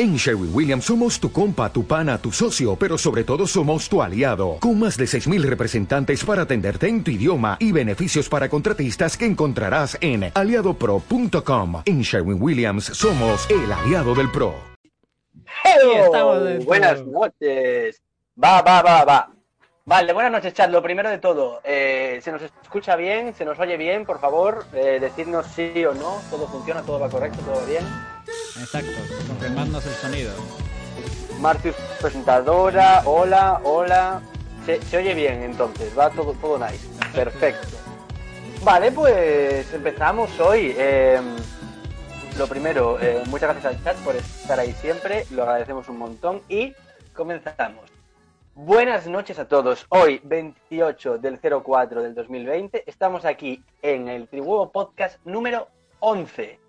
En Sherwin Williams somos tu compa, tu pana, tu socio, pero sobre todo somos tu aliado, con más de 6.000 representantes para atenderte en tu idioma y beneficios para contratistas que encontrarás en aliadopro.com. En Sherwin Williams somos el aliado del PRO. Hello. Buenas noches. Va, va, va, va. Vale, buenas noches, chat. Lo primero de todo, eh, ¿se nos escucha bien? ¿Se nos oye bien? Por favor, eh, decidnos sí o no. ¿Todo funciona? ¿Todo va correcto? ¿Todo bien? Exacto, confirmadnos el sonido. Martius, presentadora. Hola, hola. Se, oye bien entonces, va todo, todo nice. Perfecto. Vale, pues empezamos hoy. Eh, lo primero, eh, muchas gracias al chat por estar ahí siempre, lo agradecemos un montón y comenzamos. Buenas noches a todos. Hoy, 28 del 04 del 2020, estamos aquí en el Tribuevo Podcast número 11.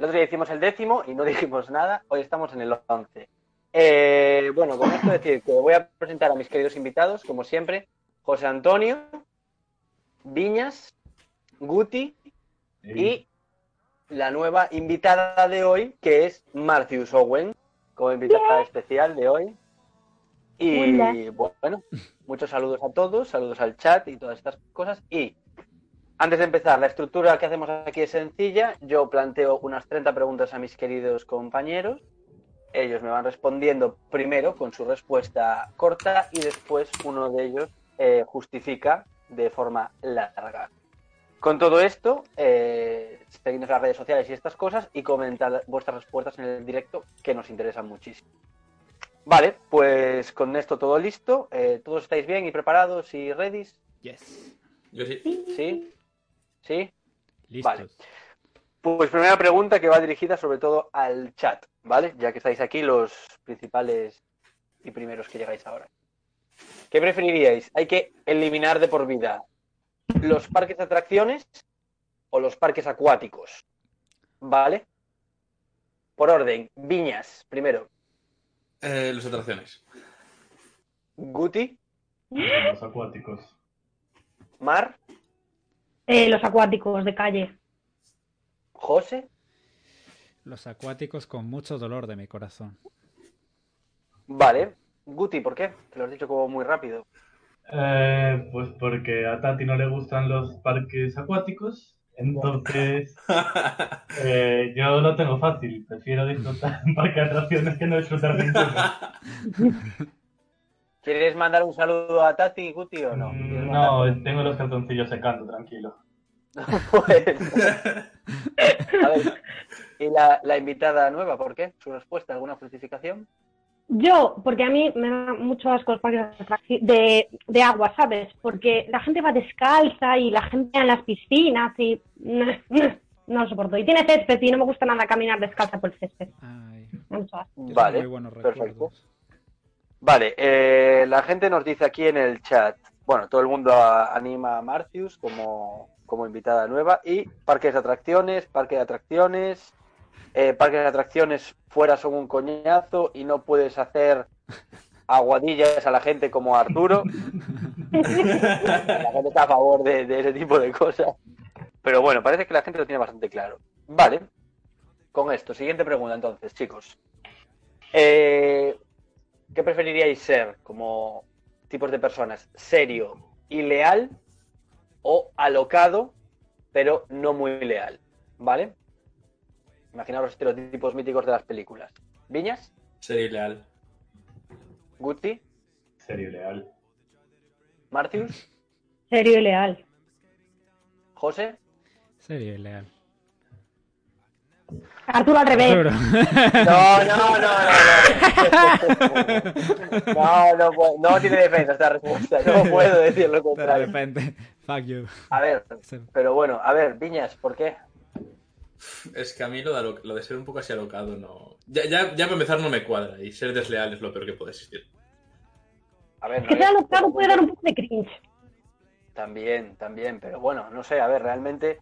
El otro día hicimos el décimo y no dijimos nada, hoy estamos en el 11. Eh, bueno, con esto decir que voy a presentar a mis queridos invitados, como siempre, José Antonio, Viñas, Guti y la nueva invitada de hoy, que es Marcius Owen, como invitada especial de hoy. Y bueno, muchos saludos a todos, saludos al chat y todas estas cosas. Y antes de empezar, la estructura que hacemos aquí es sencilla. Yo planteo unas 30 preguntas a mis queridos compañeros. Ellos me van respondiendo primero con su respuesta corta y después uno de ellos eh, justifica de forma larga. Con todo esto, eh, seguidnos en las redes sociales y estas cosas y comentad vuestras respuestas en el directo que nos interesan muchísimo. Vale, pues con esto todo listo. Eh, ¿Todos estáis bien y preparados y ready? Yes. Yo sí. ¿Sí? ¿Sí? Listos. Vale. Pues primera pregunta que va dirigida sobre todo al chat, ¿vale? Ya que estáis aquí los principales y primeros que llegáis ahora. ¿Qué preferiríais? Hay que eliminar de por vida los parques de atracciones o los parques acuáticos, ¿vale? Por orden, Viñas, primero. Eh, los atracciones. Guti, Los acuáticos. Mar, Eh, los acuáticos de calle. José, Los acuáticos con mucho dolor de mi corazón. vale. Guti, ¿por qué? Te lo has dicho como muy rápido. Eh, pues porque a Tati no le gustan los parques acuáticos, entonces eh, yo lo tengo fácil. Prefiero disfrutar en parque de atracciones que no disfrutar de ninguno. ¿Quieres mandar un saludo a Tati, Guti, o no? ¿Quieres Mm, No, tengo los cartoncillos secando, tranquilo. Pues, a ver, y la, la invitada nueva, ¿por qué? ¿Su respuesta? ¿Alguna justificación? Yo, porque a mí me da mucho asco los parques de agua, ¿sabes? Porque la gente va descalza y la gente en las piscinas y no lo soporto. Y tiene césped y no me gusta nada caminar descalza por el césped. Ay, mucho asco. Vale, muy buenos perfecto. Vale, eh, la gente nos dice aquí en el chat, bueno, todo el mundo a- anima a Marcius como, como invitada nueva y parques de atracciones, parque de atracciones, eh, parques de atracciones fuera son un coñazo y no puedes hacer aguadillas a la gente como Arturo. la gente está a favor de, de ese tipo de cosas. Pero bueno, parece que la gente lo tiene bastante claro. Vale, con esto, siguiente pregunta entonces, chicos. Eh, ¿Qué preferiríais ser como tipos de personas? ¿Serio y leal o alocado, pero no muy leal? ¿Vale? Imaginaos los estereotipos míticos de las películas. ¿Viñas? Sería leal. ¿Guti? Serio leal. ¿Martius? Serio y leal. ¿José? Serio y leal. Arturo al revés. Arturo. No, no, no, no. No, no, no, no tiene defensa esta respuesta. No puedo decir lo De contrario. repente, fuck you. A ver, pero bueno, a ver, Viñas, ¿por qué? Es que a mí lo de, lo de ser un poco así alocado no. Ya, ya, ya para empezar no me cuadra y ser desleal es lo peor que puede existir. A ver, Que no sea es- alocado puede dar un poco de cringe. También, también, pero bueno, no sé, a ver, realmente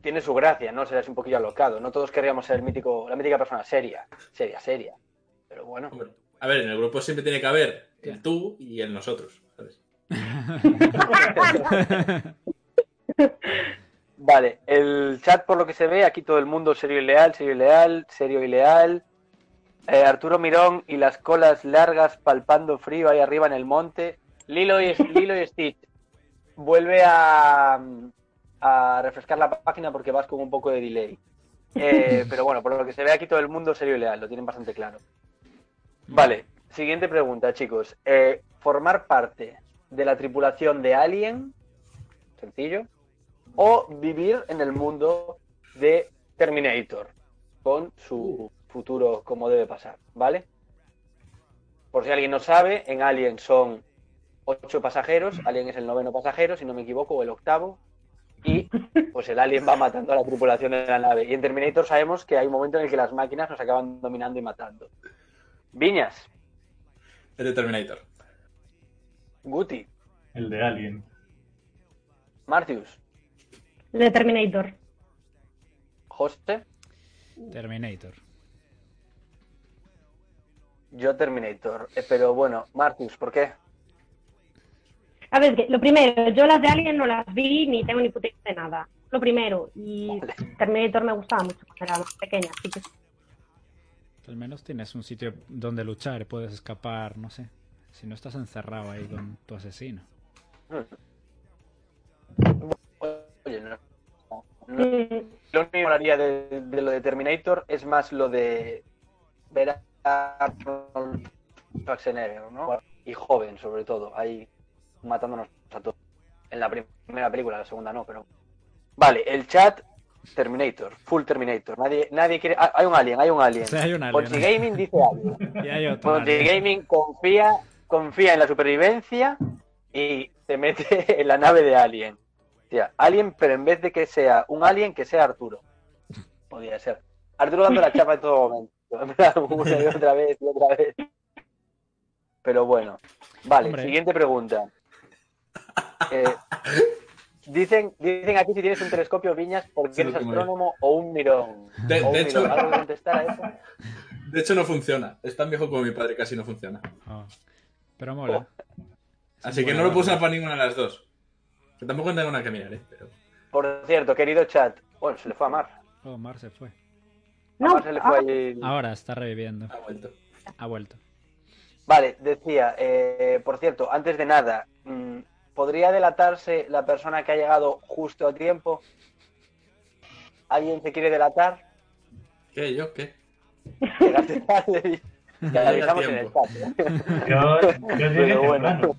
tiene su gracia, ¿no? Serás un poquillo alocado. No todos querríamos ser el mítico, la mítica persona seria, seria, seria. Pero bueno, Hombre, a ver, en el grupo siempre tiene que haber el tú y el nosotros, ¿sabes? vale, el chat por lo que se ve, aquí todo el mundo serio y leal, serio y leal, serio y leal. Eh, Arturo Mirón y las colas largas palpando frío ahí arriba en el monte. Lilo y, Lilo y Stitch. Vuelve a, a refrescar la página porque vas con un poco de delay. Eh, pero bueno, por lo que se ve aquí todo el mundo serio y leal, lo tienen bastante claro. Vale, siguiente pregunta, chicos. Eh, ¿Formar parte de la tripulación de Alien, sencillo, o vivir en el mundo de Terminator, con su futuro como debe pasar, ¿vale? Por si alguien no sabe, en Alien son ocho pasajeros, Alien es el noveno pasajero, si no me equivoco, o el octavo, y pues el Alien va matando a la tripulación de la nave. Y en Terminator sabemos que hay un momento en el que las máquinas nos acaban dominando y matando. Viñas, Es de Terminator. Guti, El de Alien. Martius, De Terminator. José, Terminator. yo Terminator. Eh, pero bueno, Martius, ¿por qué? A ver, que lo primero, yo las de Alien no las vi ni tengo ni puta idea de nada. Lo primero, y Vale. Terminator me gustaba mucho cuando era más pequeña, así que Al menos tienes un sitio donde luchar puedes escapar, no sé. Si no estás encerrado ahí con tu asesino. Oye, no, no- lo único que molaría de, de lo de Terminator es más lo de ver a Schwarzenegger, ¿no? Y joven, sobre todo, ahí matándonos a todos. En la primera película, la segunda no, pero... Vale, el chat, Terminator, full Terminator. Nadie, nadie quiere... ah, Hay un alien, hay un alien. Sí, hay un alien. Ponzi Gaming dice algo. Y hay otro. Ponzi alien. Gaming confía, confía en la supervivencia y se mete en la nave de Alien. O sea, Alien, pero en vez de que sea un Alien, que sea Arturo. Podría ser. Arturo dando la chapa en todo momento. Una y otra vez y otra vez. Pero bueno. Vale, Hombre. siguiente pregunta. Eh, dicen, dicen aquí si tienes un telescopio Viñas porque Sí, eres astrónomo o un mirón. De- O un de hecho- mirón. ¿Algo que contestar a eso? De hecho, no funciona. Es tan viejo como mi padre, casi no funciona. Oh. Pero mola. Así que no lo puse para ninguna de las dos. Que tampoco tengo nada que mirar, ¿eh? Pero... Por cierto, querido chat. Bueno, se le fue a Mar. Oh, Mar se fue. A No, Mar se le fue ah, ahí- Ahora está reviviendo. Ha vuelto. Ha vuelto. Vale, decía, eh, por cierto, antes de nada, mm, ¿podría delatarse la persona que ha llegado justo a tiempo? ¿Alguien se quiere delatar? ¿Qué? ¿Yo? ¿Qué? Llegaste tarde te avisamos en el chat. ¿eh? Yo, yo llegué Pero bueno.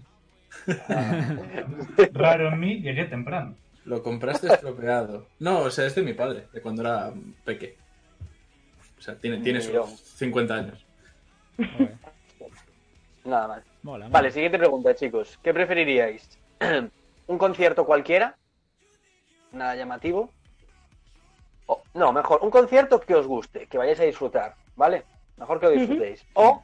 Raro en mí, llegué temprano. Lo compraste estropeado. No, o sea, es de mi padre, de cuando era peque. O sea, tiene, tiene sus 50 años. Nada más. Mola. mola. Vale, siguiente pregunta, chicos. ¿Qué preferiríais? ¿Un concierto cualquiera? Nada llamativo. O- no, mejor, un concierto que os guste, que vayáis a disfrutar, ¿vale? Mejor que lo disfrutéis. O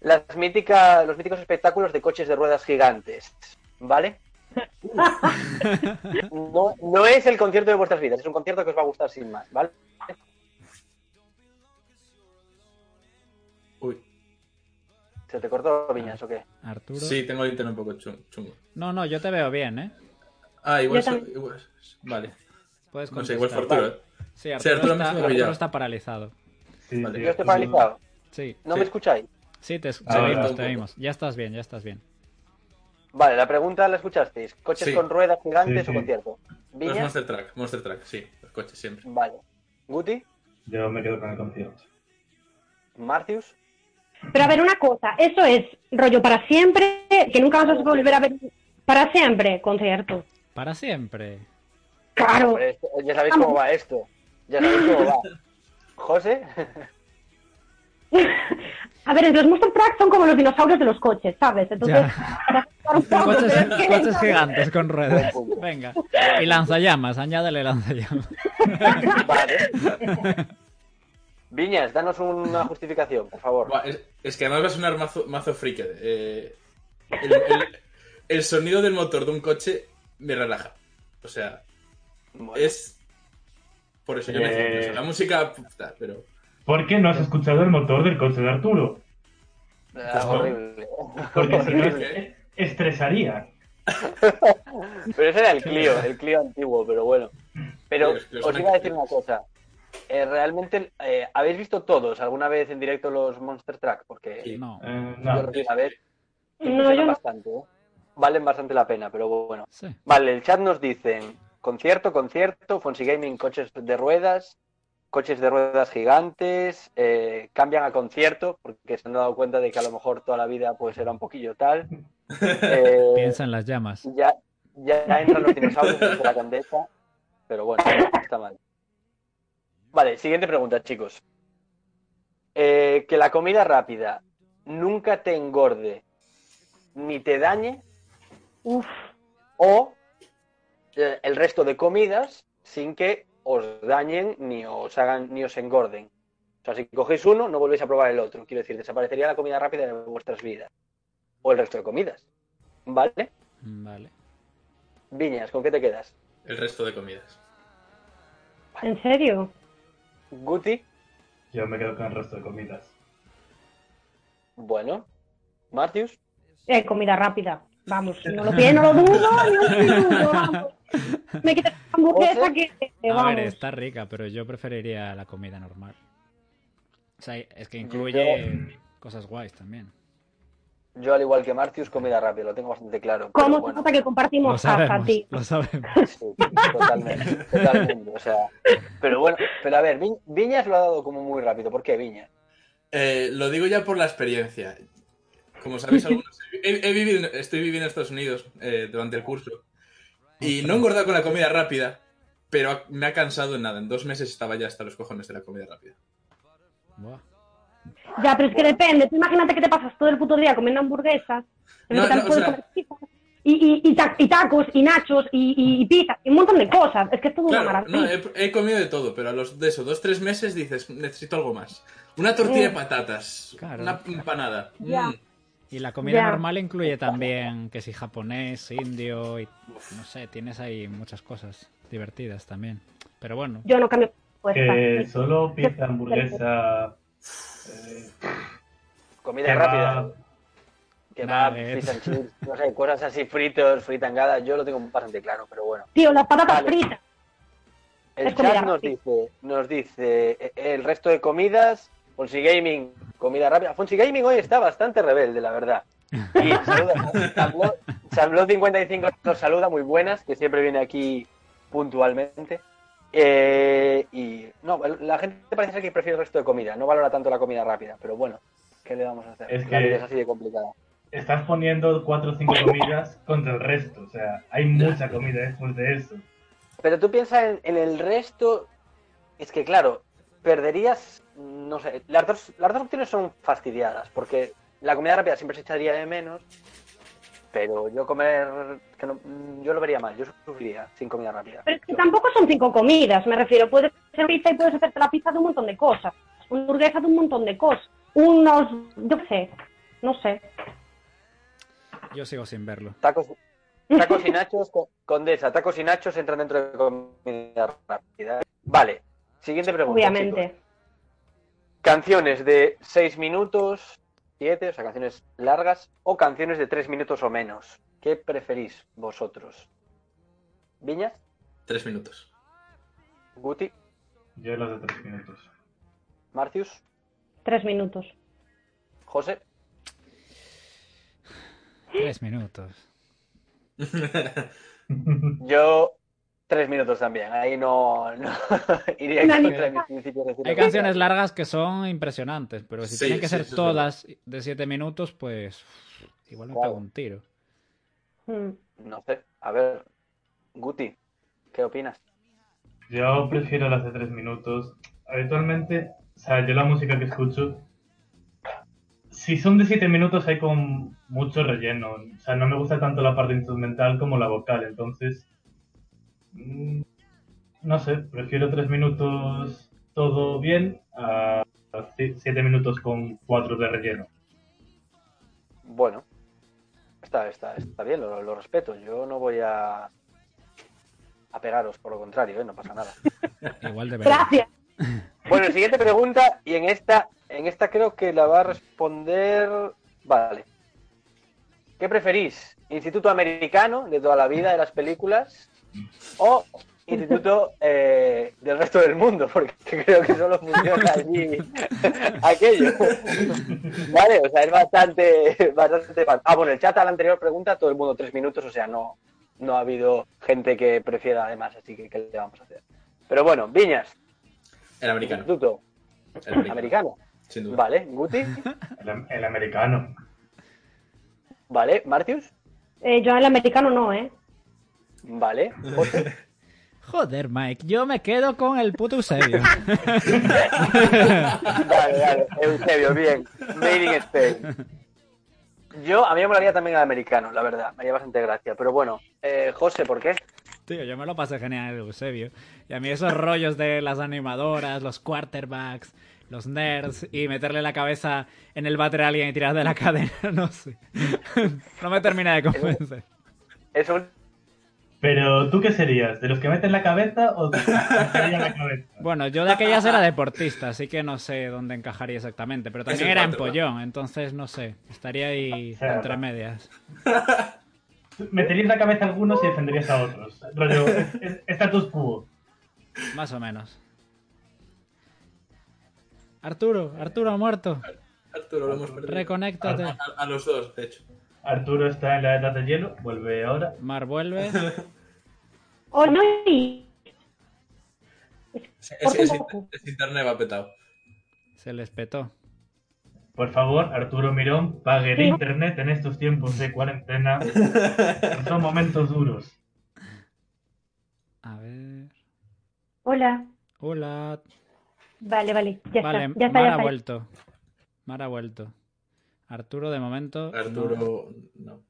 las míticas, los míticos espectáculos de coches de ruedas gigantes, ¿vale? No, no es el concierto de vuestras vidas, es un concierto que os va a gustar sin más, ¿vale? ¿Se te cortó, Viñas, o qué? Arturo. Sí, tengo el internet un poco chun- chungo. No, no, yo te veo bien, ¿eh? Ah, igual, so- Vale. Puedes No sé, igual contestar. Fortuna. ¿eh? Sí, Arturo, Arturo me está, Arturo está paralizado. Sí, Vale. sí, Yo estoy paralizado. Sí, ¿No Sí. me escucháis? sí, te, vimos, un te vimos. Ya estás bien, ya estás bien. Vale, la pregunta la escuchasteis. ¿Coches Sí. con ruedas gigantes Sí, o sí. concierto? Los ¿Viñas? Monster Truck, Monster Truck, sí, los coches siempre. Vale. ¿Guti? Yo me quedo con el concierto. ¿Martius? Pero a ver, una cosa, eso es rollo para siempre, que nunca vas a volver a ver para siempre concierto. Para siempre. Claro. Ya sabéis cómo va esto. Ya sabéis cómo va. ¿José? A ver, los monster trucks son como los dinosaurios de los coches, ¿sabes? Entonces, para un poco, coches gigantes con ruedas. Venga. Y lanzallamas, añádele lanzallamas. Vale. Viñas, danos una justificación, por favor. Buah, es, es que además va a sonar mazo, mazo friki. eh, el, el- el sonido del motor de un coche me relaja. O sea, Bueno, es... Por eso yo Eh. necesito eso. La música... puta, pero... ¿Por qué no has escuchado el motor del coche de Arturo? ah, horrible. Porque si no, estresaría. Pero ese era el Clio, el Clio antiguo, pero bueno. Pero os iba a decir una cosa. Eh, realmente, eh, ¿habéis visto todos alguna vez en directo los Monster Truck? Porque Sí. No. Eh, no. una vez. No, yo no. bastante, ¿eh? Valen bastante la pena, pero bueno. Sí. Vale, el chat nos dicen concierto, concierto, Fonsi Gaming, coches de ruedas, coches de ruedas gigantes, eh, cambian a concierto porque se han dado cuenta de que a lo mejor toda la vida pues era un poquillo tal. Eh, Piensa en las llamas. ya, ya entran los dinosaurios de la condesa, pero bueno, no está mal. Vale, siguiente pregunta, chicos. Eh, que la comida rápida nunca te engorde ni te dañe Uf, o eh, el resto de comidas sin que os dañen ni os hagan ni os engorden. O sea, si cogéis uno, no volvéis a probar el otro. Quiero decir, desaparecería la comida rápida de vuestras vidas. O el resto de comidas. ¿Vale? Vale. Viñas, ¿con qué te quedas? El resto de comidas. ¿en serio? Guti, Yo me quedo con el resto de comidas. bueno. Martius, Eh, comida rápida. Vamos, no lo pienso, no lo dudo, vamos. Me quitas la hamburguesa que, que A vamos. ver, está rica, pero yo preferiría la comida normal. O sea, es que incluye cosas guays también. Yo al igual que Martius, comida rápida, lo tengo bastante claro. pero ¿Cómo se bueno, nota que Lo compartimos casa, sabemos, tío? lo sabemos. sí, totalmente, totalmente. O sea, pero bueno, pero a ver, Vi- Viñas lo ha dado como muy rápido. ¿Por qué Viñas? Eh, lo digo ya por la experiencia. Como sabéis algunos, he, he vivido, estoy viviendo en Estados Unidos eh, durante el curso y no he engordado con la comida rápida, pero me ha cansado en nada. En dos meses estaba ya hasta los cojones de la comida rápida. Buah. Ya, pero es que depende. Tú imagínate que te pasas todo el puto día comiendo hamburguesas. en el No, no, o sea- y, y, y, ta- y tacos, y nachos, y, y, y pizzas, y un montón de cosas. Es que es todo una Claro, maravilla. no, he, he comido de todo, pero a los de eso, dos, tres meses dices, necesito algo más. Una tortilla de patatas, Claro. una empanada. Ya. mm. Y la comida normal incluye también que si japonés, indio y no sé, tienes ahí muchas cosas divertidas también. Pero bueno, Yo no cambio. Que solo pizza, hamburguesa. Eh, Comida kebab, rápida. Que va, no sé, cosas así fritos, fritangadas, yo lo tengo bastante claro, pero bueno. Tío, las patatas Vale. fritas. El Es chat nos dice, nos dice el resto de comidas, Fonsi Gaming, comida rápida. Fonsi Gaming hoy está bastante rebelde, la verdad. Y saluda, Samblot- Samblot 55 nos saluda, muy buenas, que siempre viene aquí puntualmente. Eh, y no, la gente parece ser que prefiere el resto de comida, no valora tanto la comida rápida, pero bueno, ¿qué le vamos a hacer? Es La que- vida es así de complicada. Estás poniendo cuatro o cinco comidas contra el resto. O sea, hay mucha comida después de eso. Pero tú piensas en, en el resto, es que claro, perderías, no sé, las dos, las dos opciones son fastidiadas, porque la comida rápida siempre se echaría de menos, pero yo comer, que no- yo lo vería mal, yo sufriría sin comida rápida. Pero es que Yo- tampoco son cinco comidas, me refiero. Puedes hacer pizza y puedes hacerte la pizza de un montón de cosas. Una hamburguesa de un montón de cosas. Unos, yo qué sé, no sé. yo sigo sin verlo. Tacos, tacos y nachos, con- condesa, tacos y nachos entran dentro de comida rápida. Vale, siguiente pregunta. Obviamente. chicos. Canciones de 6 minutos, 7, o sea, canciones largas, o canciones de 3 minutos o menos. ¿Qué preferís vosotros? ¿Viñas? Tres minutos. ¿Guti? Yo los de tres minutos. ¿Marcius? Tres minutos. ¿José? Tres minutos. Yo, 3 minutos también. Ahí no, no iría contra mis principios de Hay canciones largas que son impresionantes, pero si Sí, tienen que sí, ser todas de siete minutos, pues igual me Claro. pego un tiro. Mm. No sé. A ver, Guti, ¿qué opinas? Yo prefiero las de tres minutos. Habitualmente, o sea, yo la música que escucho, si son de siete minutos hay con mucho relleno. O sea, no me gusta tanto la parte instrumental como la vocal. Entonces, no sé, prefiero tres minutos todo bien a siete minutos con cuatro de relleno. Bueno, está, está, está bien, lo, lo respeto. Yo no voy a, a pegaros, por lo contrario, ¿eh? no pasa nada. Igual debería. Gracias. Bueno, siguiente pregunta, y en esta, en esta creo que la va a responder. Vale. ¿Qué preferís? ¿Instituto americano de toda la vida de las películas? ¿O instituto eh, del resto del mundo, porque creo que solo funciona allí aquello. Vale, o sea, es bastante, bastante. Ah, bueno, el chat a la anterior pregunta, todo el mundo tres minutos, o sea, no, no ha habido gente que prefiera además, así que ¿qué le vamos a hacer? Pero bueno, Viñas, El americano. instituto El americano. americano. Sin duda. Vale, Guti, El, el americano. vale, Martius, Eh, yo el americano no, ¿eh? Vale, José, Joder, Mike, yo me quedo con el puto Eusebio. Vale, vale, Eusebio, bien. Made in Spain. Yo, a mí me molaría también el americano, la verdad. Me haría bastante gracia. Pero bueno, eh, José, ¿por qué? Tío, yo me lo pasé genial en Eusebio. Y a mí esos rollos de las animadoras, los quarterbacks, los nerds y meterle la cabeza en el váter a alguien y tirar de la cadena, no sé. No me termina de convencer. Es un... Pero, ¿tú qué serías? ¿De los que meten la cabeza o de los que la cabeza? Bueno, yo de aquellas era deportista, así que no sé dónde encajaría exactamente. Pero también era en pollón, entonces no sé. Estaría ahí entre medias. Meterías la cabeza a algunos y defenderías a otros. Rollo, status quo. Más o menos. Arturo, Arturo ha muerto. Arturo, lo hemos perdido. Reconéctate. A, a- a los dos, de hecho. Arturo está en la edad de hielo, vuelve ahora. Mar vuelve. Oh, no, y... Es, es- es- es internet va petado. Se les petó. Por favor, Arturo Mirón, pague el Sí. internet en estos tiempos de cuarentena. Son momentos duros. A ver. Hola. Hola. Vale, vale, ya Vale, está. Ya está, Mar ya ha está. vuelto. Mar ha vuelto. Arturo, de momento, Arturo, no. no.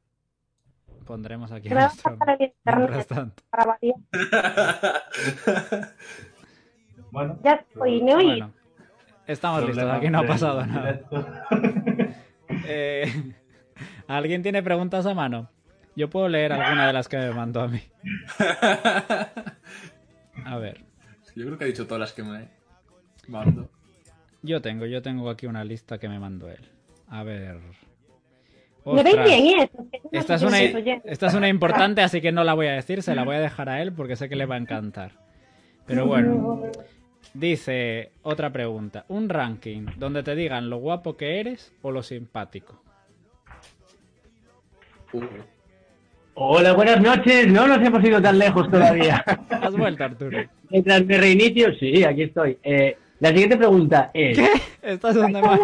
pondremos aquí Se me va a nuestro- el internet tanto. para variar. Bueno, Ya estoy, ¿me? Bueno, estamos listos, aquí no ha pasado nada. Eh, ¿Alguien tiene preguntas a mano? Yo puedo leer alguna de las que me mandó a mí. A ver, Yo creo que ha dicho todas las que me mando. yo tengo, yo tengo aquí una lista que me mandó él. A ver. ¿Me veis bien Esta es, una, esta es importante, así que no la voy a decir, se la voy a dejar a él porque sé que le va a encantar. Pero bueno, dice otra pregunta. Un ranking donde te digan lo guapo que eres o lo simpático. Uh, Hola, buenas noches. No nos hemos ido tan lejos todavía. ¿Has vuelto, Arturo? Mientras me reinicio, sí, aquí estoy. Eh, la siguiente pregunta es: ¿Estás donde más?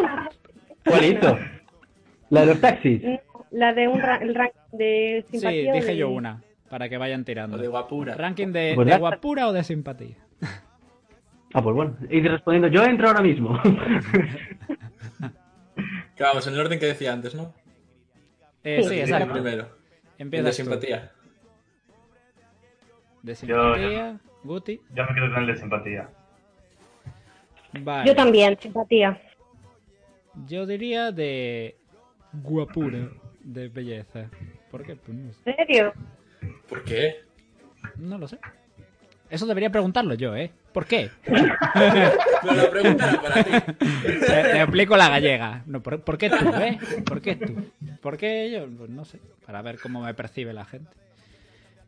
¿Cuál hizo? La de los taxis. La de un ra- el ranking de Sí, simpatía. o dije de- yo una, para que vayan o de tirando. guapura. ¿Ranking de, Pues de guapura o de simpatía? Ah, pues bueno. Y respondiendo, yo entro ahora mismo. Que vamos, en el orden que decía antes, ¿no? Eh, Sí, sí, El exacto. primero. El Empieza de simpatía. De Yo- simpatía, Guti. Yo me quedo con el de simpatía. Vale. Yo también, simpatía. Yo diría de guapura, de belleza. ¿Por qué? Pues no, sé. ¿En serio? ¿Por qué? No lo sé. Eso debería preguntarlo yo, ¿eh? ¿Por qué? Pero la pregunta era para ti. te, te explico la gallega. No, ¿por, por qué tú, eh? ¿Por qué tú? ¿Por qué yo? Pues no sé. Para ver cómo me percibe la gente.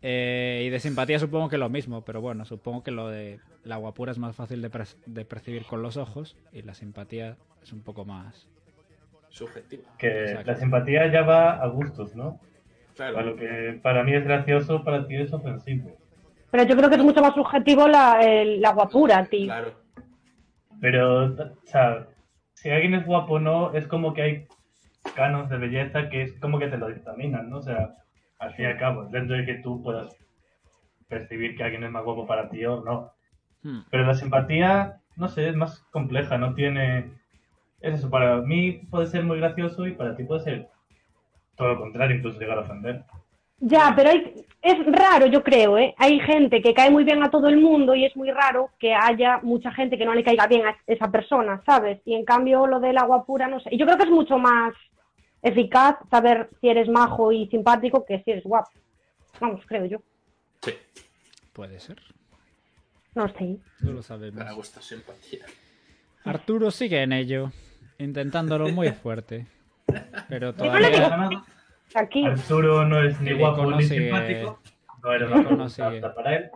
Eh, y de simpatía supongo que lo mismo, pero bueno, supongo que lo de la guapura es más fácil de, per- de percibir con los ojos y la simpatía es un poco más... Subjetiva. Que Exacto. la simpatía ya va a gustos, ¿no? Para Claro. lo que para mí es gracioso, para ti es ofensivo. Pero yo creo que es mucho más subjetivo la, el- la guapura, tío. Claro. Pero, o sea, si alguien es guapo o no, es como que hay canos de belleza que es como que te lo dictaminan, ¿no? O sea, al fin y al cabo, dentro de que tú puedas percibir que alguien es más guapo para ti o no. Hmm. Pero la simpatía, no sé, es más compleja, no tiene... Es eso, para mí puede ser muy gracioso y para ti puede ser todo lo contrario, incluso llegar a ofender. Ya, pero hay- es raro, yo creo, ¿eh? Hay gente que cae muy bien a todo el mundo y es muy raro que haya mucha gente que no le caiga bien a esa persona, ¿sabes? Y en cambio lo de la guapura, no sé. Y yo creo que es mucho más eficaz saber si eres majo y simpático que si eres guapo. Vamos, creo yo. Sí. Puede ser. No sé. No lo sabemos. Me gusta simpatía. Arturo sigue en ello, intentándolo muy fuerte. Pero no todavía... Aquí. Arturo no es ni guapo ni sigue- simpático. No persona sigue. apta para él.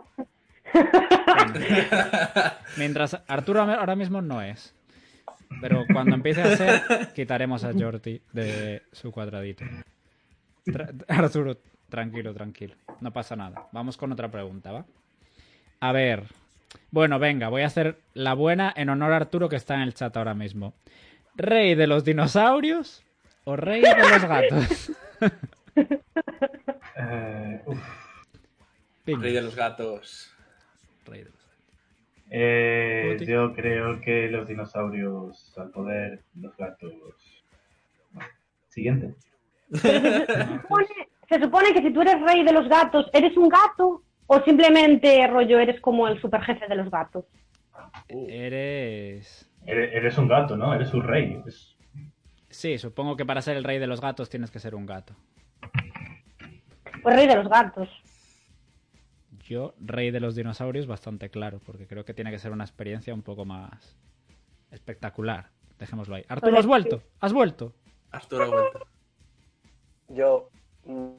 Mientras Arturo ahora mismo no es. Pero cuando empiece a ser, quitaremos a Jordi de su cuadradito. Tra- Arturo, tranquilo, tranquilo. No pasa nada. Vamos con otra pregunta, ¿va? A ver. Bueno, venga, voy a hacer la buena en honor a Arturo que está en el chat ahora mismo. ¿Rey de los dinosaurios o rey de los gatos? Eh, Rey de los gatos. rey de los gatos. Eh, yo creo que los dinosaurios al poder, los gatos. Bueno, Siguiente. Se supone, se supone que si tú eres rey de los gatos, ¿eres un gato? ¿O simplemente, rollo, eres como el superjefe de los gatos? Eres... Eres, eres un gato, ¿no? Eres un rey. Sí, supongo que para ser el rey de los gatos tienes que ser un gato. Pues rey de los gatos. Yo, rey de los dinosaurios, bastante claro, porque creo que tiene que ser una experiencia un poco más espectacular. Dejémoslo ahí. Arturo, ¿has vuelto? ¿Has vuelto? Arturo ha vuelto. Yo mm,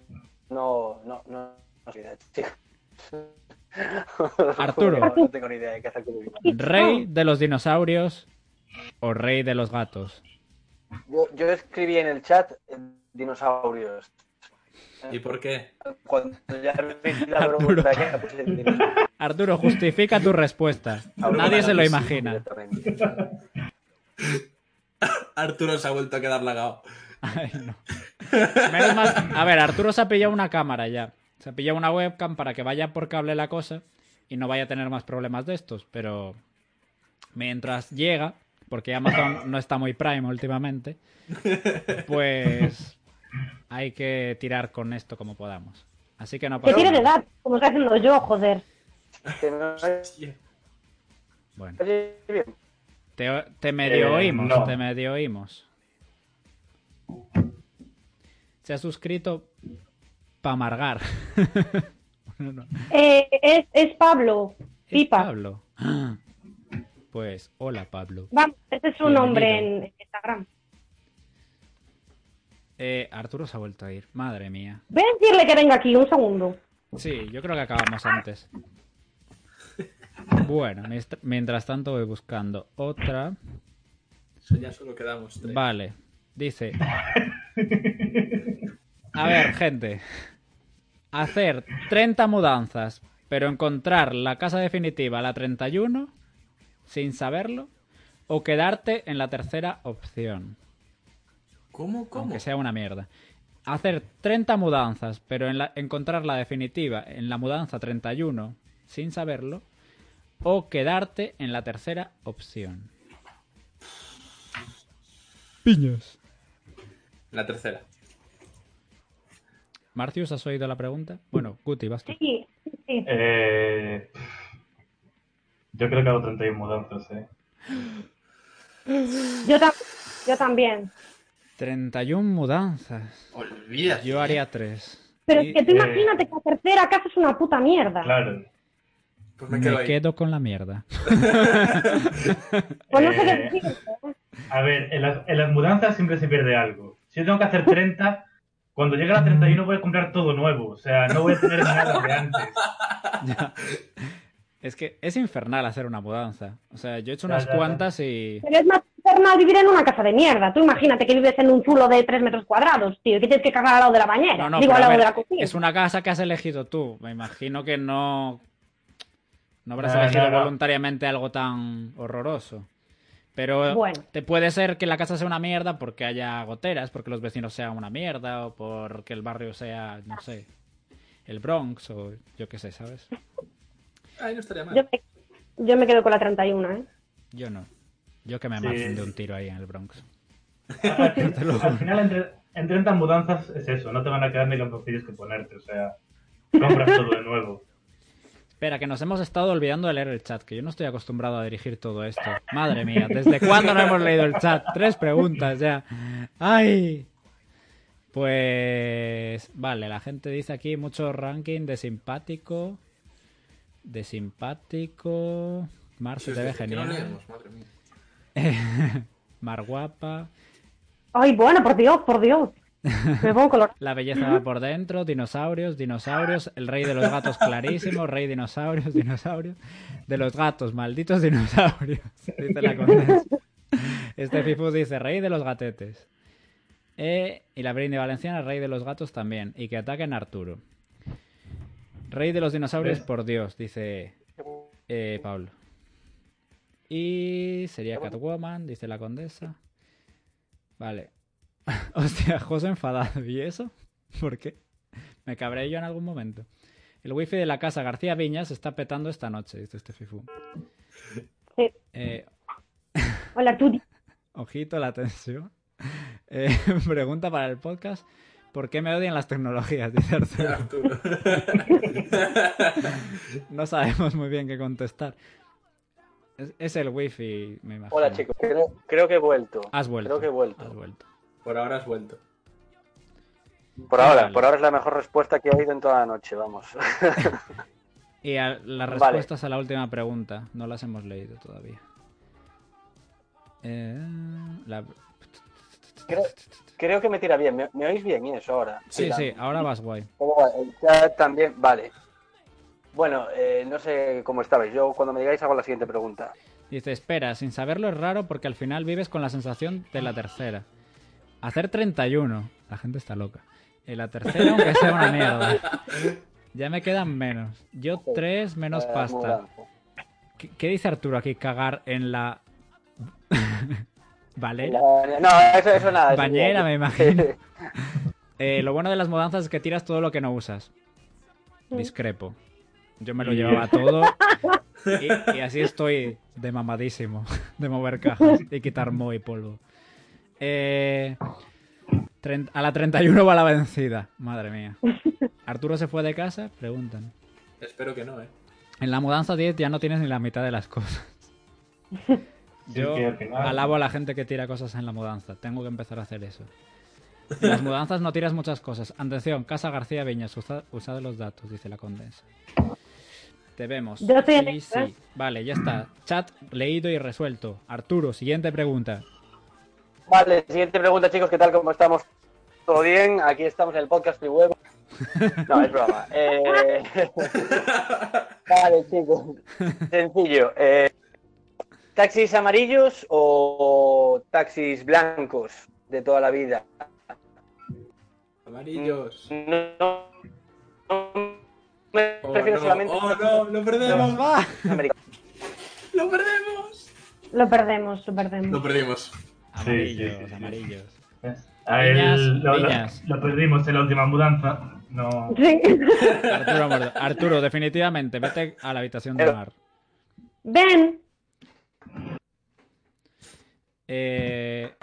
no, no, no, no. Arturo. No tengo ni idea de qué hacer con mi vida. ¿Rey de los dinosaurios o rey de los gatos? Yo, yo escribí en el chat eh, dinosaurios. ¿Y por qué? Cuando ya la Arturo. Arturo, justifica tu respuesta. Nadie se lo imagina. Arturo se ha vuelto a quedar lagado. Ay, no. Menos mal- A ver, Arturo se ha pillado una cámara ya. Se ha pillado una webcam para que vaya por cable la cosa y no vaya a tener más problemas de estos. Pero mientras llega, porque Amazon no está muy prime últimamente, pues hay que tirar con esto como podamos. Así que no Que pasa tire de nada. edad, como estoy haciendo yo, joder. Que no Bueno, te, te medio Eh, oímos, no. te medio oímos. Se ha suscrito para amargar. No, no. Eh, es, es Pablo. ¿Es Pipa. Pablo? Pues, hola Pablo. Vamos, ese es su nombre en Instagram. Eh, Arturo se ha vuelto a ir. Madre mía. Voy a decirle que venga aquí, un segundo. Sí, yo creo que acabamos antes. Bueno, mientras tanto voy buscando otra. Eso ya solo quedamos tres. Vale, dice. A ver, gente. Hacer 30 mudanzas, pero encontrar la casa definitiva, la 31, sin saberlo, o quedarte en la tercera opción. ¿Cómo? ¿Cómo? aunque sea una mierda. Hacer 30 mudanzas, pero en la- encontrar la definitiva en la mudanza 31 sin saberlo, o quedarte en la tercera opción. Piñas. La tercera. Marcius, ¿has oído la pregunta? Bueno, Guti, vas tú. Sí, sí. Eh, yo creo que hago 31 mudanzas, ¿eh? Yo, tam- yo también. 31 mudanzas. Olvídate. Yo haría 3. Pero es que tú Eh. imagínate que la tercera casa es una puta mierda. Claro. Pues me quedo Me ahí. quedo con la mierda. Pues no sé qué Eh. ¿eh? A ver, en las, en las mudanzas siempre se pierde algo. Si yo tengo que hacer 30, cuando llegue a la 31 voy a comprar todo nuevo. O sea, no voy a tener nada de antes. Es que es infernal hacer una mudanza. O sea, yo he hecho unas cuantas y... Pero es más infernal vivir en una casa de mierda. Tú imagínate que vives en un zulo de 3 metros cuadrados, tío, y que tienes que cagar al lado de la bañera. No, no, Digo, al lado ver, de la cocina. es una casa que has elegido tú. Me imagino que no. No habrás No, elegido no, no. voluntariamente algo tan horroroso. Pero Bueno. te puede ser que la casa sea una mierda porque haya goteras, porque los vecinos sean una mierda, o porque el barrio sea, no sé, el Bronx, o yo qué sé, ¿sabes? Ay, no estaría mal. Yo me, yo me quedo con la 31, ¿eh? Yo no. Yo que me Sí. maten de un tiro ahí en el Bronx. Al, fin- al final, entre, en 30 mudanzas es eso. No te van a quedar ni calzoncillos que ponerte. O sea, compras todo de nuevo. Espera, que nos hemos estado olvidando de leer el chat, que yo no estoy acostumbrado a dirigir todo esto. Madre mía, ¿desde cuándo no hemos leído el chat? Tres preguntas ya. ¡Ay! Pues... Vale, la gente dice aquí mucho ranking de simpático. De simpático... Mar se te ve ¿Qué no genial. leemos? Madre mía. Mar guapa. Ay, bueno, por Dios, por Dios. Me pongo color. La belleza va por dentro, dinosaurios, dinosaurios, el rey de los gatos clarísimo, rey dinosaurios, dinosaurios, de los gatos, malditos dinosaurios, dice la condesa. Este Fifu dice, rey de los gatetes. Eh, y la Brindy Valenciana, rey de los gatos también, y que ataquen a Arturo. Rey de los dinosaurios, ¿Ves? por Dios, dice eh, Pablo. Y sería Catwoman, dice la condesa. Vale. Hostia, José enfadado. ¿Y eso? ¿Por qué? Me cabré yo en algún momento. El wifi de la casa García Viñas está petando esta noche, dice este Fifu. Sí. Eh, Hola, Tuti. ojito la tensión. Eh, pregunta para el podcast. ¿Por qué me odian las tecnologías? Dice Arturo. Arturo. No sabemos muy bien qué contestar. Es, es el wifi, me imagino. Hola chicos, creo, creo que he vuelto. Has vuelto. Creo que he vuelto. Has vuelto. Por ahora has vuelto. Por ahora, Vale. por ahora es la mejor respuesta que he oído en toda la noche, vamos. Y a- las Vale. respuestas a la última pregunta, no las hemos leído todavía. Eh, la- creo, creo que me tira bien. ¿Me, me oís bien eso ahora? Sí, sí, ahora vas guay. ¿Cómo va? El chat también, vale. Bueno, eh, no sé cómo estabais. Yo cuando me digáis hago la siguiente pregunta. Dice, espera, sin saberlo es raro porque al final vives con la sensación de la tercera. Hacer 31. La gente está loca. Y la tercera, aunque sea una mierda. Ya me quedan menos. Yo tres menos Eh, pasta. mudanza. ¿Qué, qué dice Arturo aquí? Cagar en la... ¿Valera? No, eso, eso nada. eso Bañera, me imagino. Eh, lo bueno de las mudanzas es que tiras todo lo que no usas. Discrepo. Yo me lo llevaba todo y, y así estoy de mamadísimo de mover cajas y quitar moho y polvo. Eh, a la 31 va la vencida. Madre mía. ¿Arturo se fue de casa? Preguntan. Espero que no, ¿eh? En la mudanza 10 ya no tienes ni la mitad de las cosas. Yo alabo a la gente que tira cosas en la mudanza. Tengo que empezar a hacer eso. En las mudanzas no tiras muchas cosas. Atención, Casa García Viñas, usa, usad los datos, dice la condesa. Te vemos. Yo sí, sí. Vale, ya está. Chat leído y resuelto. Arturo, siguiente pregunta. Vale, siguiente pregunta, chicos. ¿Qué tal? ¿Cómo estamos? ¿Todo bien? Aquí estamos en el podcast Free Huevo. No, es broma. Eh, Vale, chicos. Sencillo. Eh, ¿Taxis amarillos o taxis blancos de toda la vida? Amarillos. No, no, no me Oh, prefiero no, solamente oh, no, lo perdemos. ¡Va! americanos. Lo perdemos. Lo perdemos, lo perdemos. Lo perdimos. Amarillos, sí, sí, sí. amarillos. A él lo, lo- Viñas. lo perdimos en la última mudanza. No. Sí. Arturo. Arturo, definitivamente, vete a la habitación de Mar. Ven. Eh,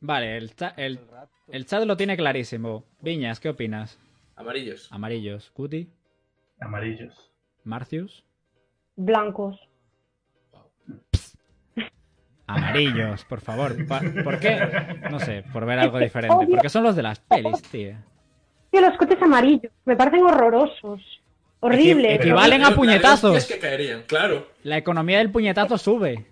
vale, el, cha- el, el chat lo tiene clarísimo. Viñas, ¿qué opinas? Amarillos. Amarillos. Cuti, Amarillos. Marcius. Blancos. Amarillos, por favor. ¿Por qué? No sé, por ver algo diferente. Porque son los de las pelis, tío. Tío, los coches amarillos. Me parecen horrorosos. Horribles. Equi- equivalen a la puñetazos. que caerían, claro. La economía del puñetazo sube.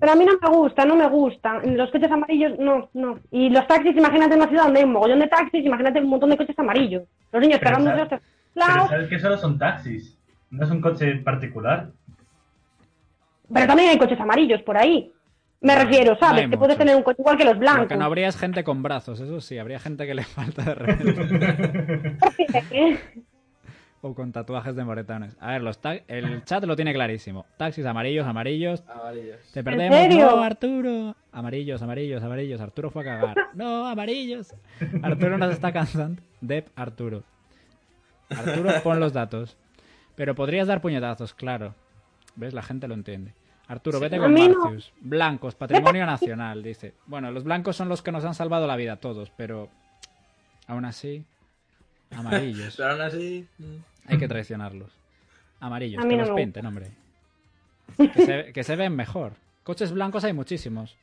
Pero a mí no me gusta, no me gustan. Los coches amarillos, no, no. Y los taxis, imagínate en una ciudad donde hay un mogollón de taxis, imagínate un montón de coches amarillos. Los niños Pero cargando sabes- los Pero sabes que solo son taxis. No es un coche particular. Pero también hay coches amarillos por ahí. Me refiero, ¿sabes? que puedes tener un coche igual que los Lo blancos. que no habría es gente con brazos, eso sí. Habría gente que le falta de repente. O con tatuajes de moretones. A ver, los ta- el chat lo tiene clarísimo. Taxis amarillos, amarillos. Amarillos. Te perdemos. serio? No, Arturo. Amarillos, amarillos, amarillos. Arturo fue a cagar. No, amarillos. Arturo nos está cansando. Dep Arturo. Arturo, pon los datos. Pero podrías dar puñetazos, claro. ¿Ves? La gente lo entiende. Arturo, vete con no. Marcius. Blancos, patrimonio nacional, dice. Bueno, los blancos son los que nos han salvado la vida, todos, pero aún así, amarillos. Pero aún así. Hay que traicionarlos. Amarillos, A mí que no los me pinten, hombre. Que se, que se ven mejor. Coches blancos hay muchísimos.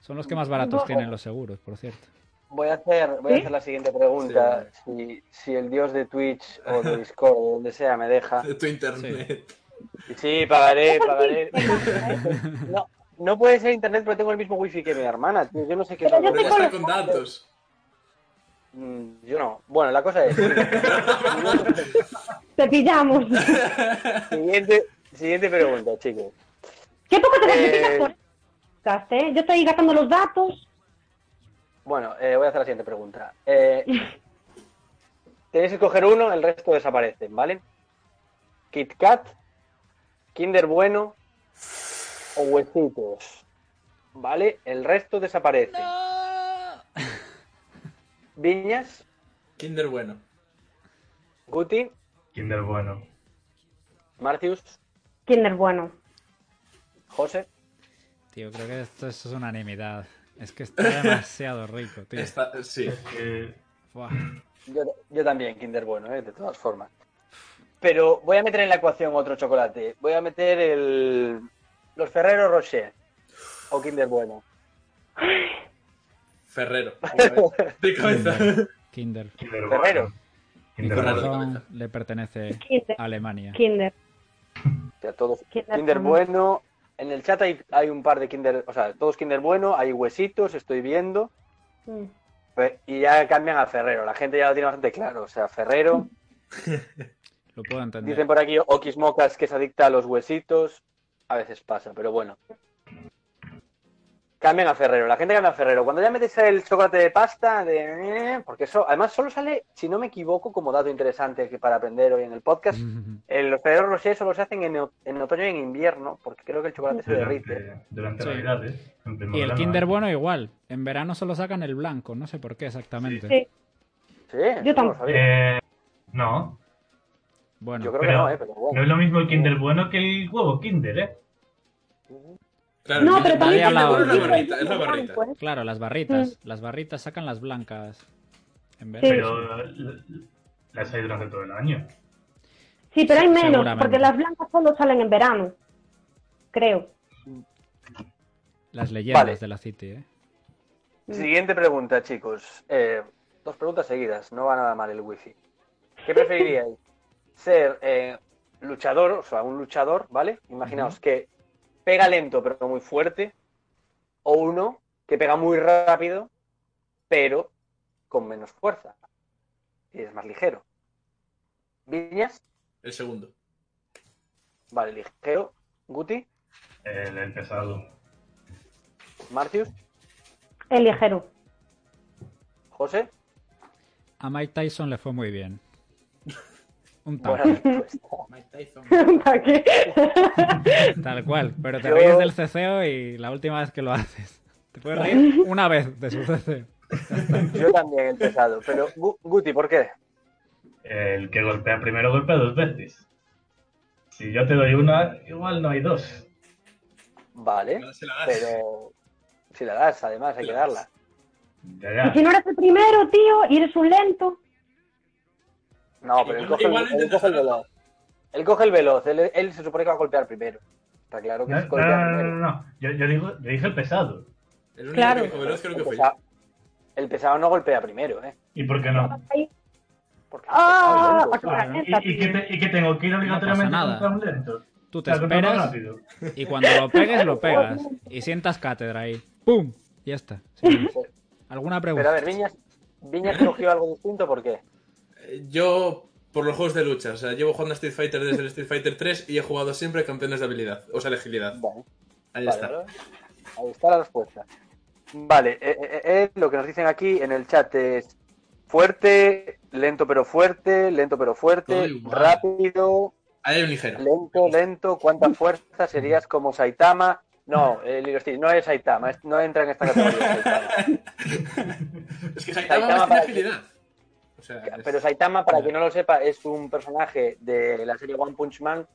Son los que más baratos tienen los seguros, por cierto. Voy a hacer, voy a hacer la siguiente pregunta. Si, si el dios de Twitch o de Discord o donde sea me deja. De tu internet. Sí, pagaré, pagaré. No, no puede ser internet porque tengo el mismo wifi que mi hermana, tío. Yo no sé qué Pero yo tengo ya está los con datos. Mm, Yo no. Bueno, la cosa es. Te pillamos. siguiente, siguiente pregunta, chicos. ¿Qué poco te Eh, necesitas por podcast, eh? Yo estoy gastando los datos. Bueno, eh, voy a hacer la siguiente pregunta. Eh, tenéis que escoger uno, el resto desaparecen, ¿vale? Kit Kat, Kinder Bueno o Huesitos. ¿Vale? El resto desaparece. Viñas, Kinder bueno. Guti, Kinder bueno. Marcius, Kinder bueno. José. Tío, creo que esto, esto es unanimidad. Es que está demasiado rico, tío. Está, sí. Yo, yo también, Kinder Bueno, ¿eh? de todas formas. Pero voy a meter en la ecuación otro chocolate. Voy a meter el los Ferrero Rocher o Kinder Bueno. Ferrero. De cabeza. Kinder. Kinder Ferrero. Mi corazón le pertenece Kinder. a Alemania. Kinder. O sea, todos Kinder Kinder Bueno. En el chat hay, hay un par de Kinder, o sea, todos Kinder Bueno, hay huesitos, estoy viendo. Mm. Pe- Y ya cambian a Ferrero. La gente ya lo tiene bastante claro. O sea, Ferrero. Lo puedo entender. Dicen por aquí Okismocas que es adicta a los huesitos. A veces pasa, pero bueno. Cambian a Ferrero. La gente cambia a Ferrero. Cuando ya metes el chocolate de pasta, de... eh, porque eso, además solo sale, si no me equivoco, como dato interesante que para aprender hoy en el podcast, el- los Ferrero Rocher solo se hacen en, en otoño y en invierno, porque creo que el chocolate se derrite. Durante, durante Sí. Navidades. en Y el Kinder ¿no? bueno igual. En verano solo sacan el blanco, no sé por qué exactamente. Sí. Sí, Yo no tampoco. sabía. Eh, no, Bueno, Yo creo que no, eh, pero bueno. no es lo mismo el Kinder bueno que el huevo Kinder, ¿eh? Claro, No, pero también hablado. es la barrita, es la barrita. Blanco, ¿eh? claro, las barritas. Las barritas sacan las blancas en Sí. verano. Pero l- las hay durante todo el año. Sí, pero hay menos, porque las blancas solo salen en verano. Creo. Las leyendas Vale. de la City, ¿eh? Siguiente pregunta, chicos. Eh, dos preguntas seguidas, no va nada mal el wifi. ¿Qué preferiríais? ¿Ser eh, luchador, o sea, un luchador, ¿vale? Imaginaos que pega lento pero muy fuerte, o uno que pega muy rápido pero con menos fuerza y es más ligero. Viñas, El segundo. vale, ligero. Guti, El, el pesado. Marcius, El ligero. José. A Mike Tyson le fue muy bien. Un. Mike Tyson. ¿Para qué? tal cual. Pero te Yo- ríes del ceceo y la última vez que lo haces. Te puedes reír una vez de su ceceo. Yo también el pesado, pero Gu- Guti, ¿por qué? El que golpea primero golpea dos veces. Si yo te doy una, igual no hay dos. Vale, No la das. pero si la das, además hay que darla. Ya, Y si no eres el primero, tío, y eres un lento. No, pero él coge, el, él coge el veloz. Él coge el veloz, él, él se supone que va a golpear primero. Está claro que No, es no, golpear no, no, primero. no, no. Yo, yo digo, yo dije el pesado. El único Claro. que veloz creo que El fue pesado, el pesado no golpea primero, ¿eh? ¿Y por qué no? Porque Ah, el pesado es lento. para ¿Y, y qué, tío. te- y qué tengo que ir obligatoriamente nada. contra un lento? Tú te esperas rápido. y cuando lo pegues, lo pegas. Y sientas cátedra ahí. ¡Pum! Y ya está. Sí. ¿Alguna Pero a pregunta? ver, Viñas, Viñas cogió algo distinto, ¿por qué? Eh, Yo, por los juegos de lucha, o sea, llevo jugando a Street Fighter desde el Street Fighter 3 y he jugado siempre campeones de habilidad, o sea, de agilidad. Vale, Ahí vale, está. Ahí está la respuesta. Vale, eh, eh, eh, lo que nos dicen aquí en el chat es fuerte, lento pero fuerte, lento pero fuerte, rápido, Ahí hay un ligero. Lento, lento, ¿cuánta fuerza? ¿Serías como Saitama? No, eh, no es Saitama, no entra en esta categoría. Saitama. Es que Saitama Saitama más tiene agilidad. O sea, es- Pero Saitama, para quien no lo sepa, es un personaje de la serie One Punch Man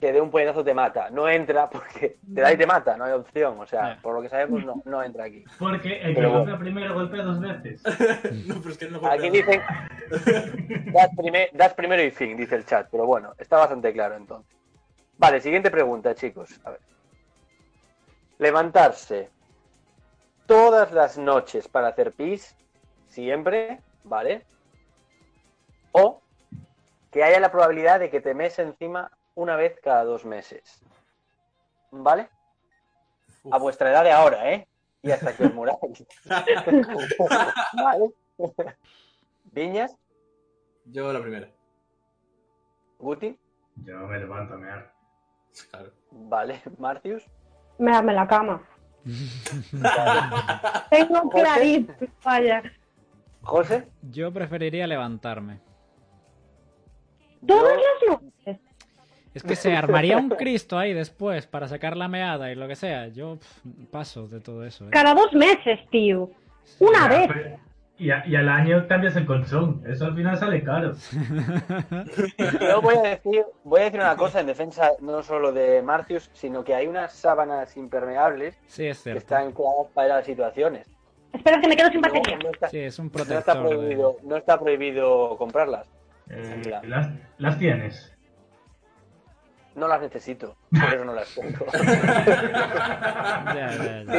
que de un puñetazo te mata. No entra porque te da y te mata, no hay opción. O sea, por lo que sabemos, no, no entra aquí. Porque el que Pero golpea primero golpea dos veces. no, pero es que él no golpea. Aquí dicen, das, primer- das primero y fin, dice el chat. Pero bueno, está bastante claro entonces. Vale, siguiente pregunta, chicos. A ver. Levantarse todas las noches para hacer pis, siempre, ¿vale? O que haya la probabilidad de que te mes encima una vez cada dos meses. ¿Vale? a vuestra edad de ahora, ¿eh? Y hasta que os muráis. vale. Viñas, Yo la primera. Guti, Yo me levanto a mear. Claro. vale, Marcius, Me dame la cama. Tengo clarito, vaya. José. Yo preferiría levantarme. Todas yo- las noches. Es que se armaría un Cristo ahí después para sacar la meada y lo que sea. Yo paso de todo eso. ¿eh? Cada dos meses, tío. Una Ya, vez. pero- Y, a- y al año cambias el colchón. Eso al final sale caro. Yo voy a decir, voy a decir una cosa en defensa no solo de Marcius, sino que hay unas sábanas impermeables Sí, es que están creadas para las situaciones. Espera que me quedo sin batería. no está, Sí, es un no está protector. de- prohibido, no está prohibido comprarlas. Eh, las, las tienes. No las necesito, por eso no las ya.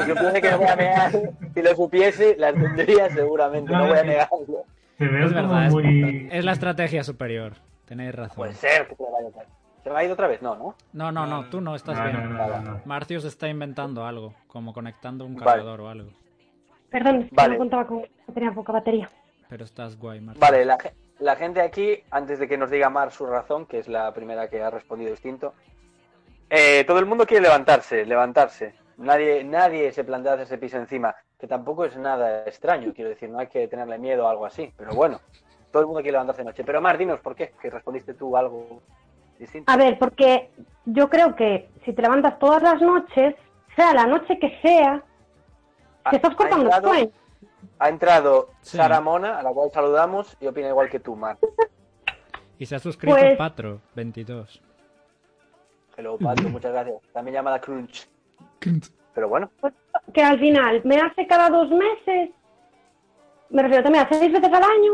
Si supiese que voy a mear, si lo supiese, las tendría seguramente, no voy a negarlo. Te veo Es verdad, es, muy. es la estrategia superior. Tenéis razón. Puede ser que se me vaya otra vez. ¿Se me ha ido otra vez? No, ¿no? No, no, no, tú no estás No, bien. no, no, no, no. Marcius está inventando algo, como conectando un Vale. cargador o algo. Perdón, es que Vale. no contaba con que tenía poca batería. Pero estás guay, Marcius. Vale, la, la gente aquí, antes de que nos diga Mar su razón, que es la primera que ha respondido distinto, eh, todo el mundo quiere levantarse, levantarse. Nadie, nadie se plantea hacerse pis encima, que tampoco es nada extraño, quiero decir, no hay que tenerle miedo o algo así, pero bueno, todo el mundo quiere levantarse de noche. Pero Mar, dinos por qué, que respondiste tú algo distinto. A ver, porque yo creo que si te levantas todas las noches, sea la noche que sea, te estás ha cortando el sueño. Ha entrado Sí. Sara Mona, a la cual saludamos, y opina igual que tú, Mar. Y se ha suscrito Pues- Patro, 22. Hello, Pato, muchas gracias. También llamada Crunch. Pero bueno, Que al final me hace cada dos meses, me refiero también a seis veces al año,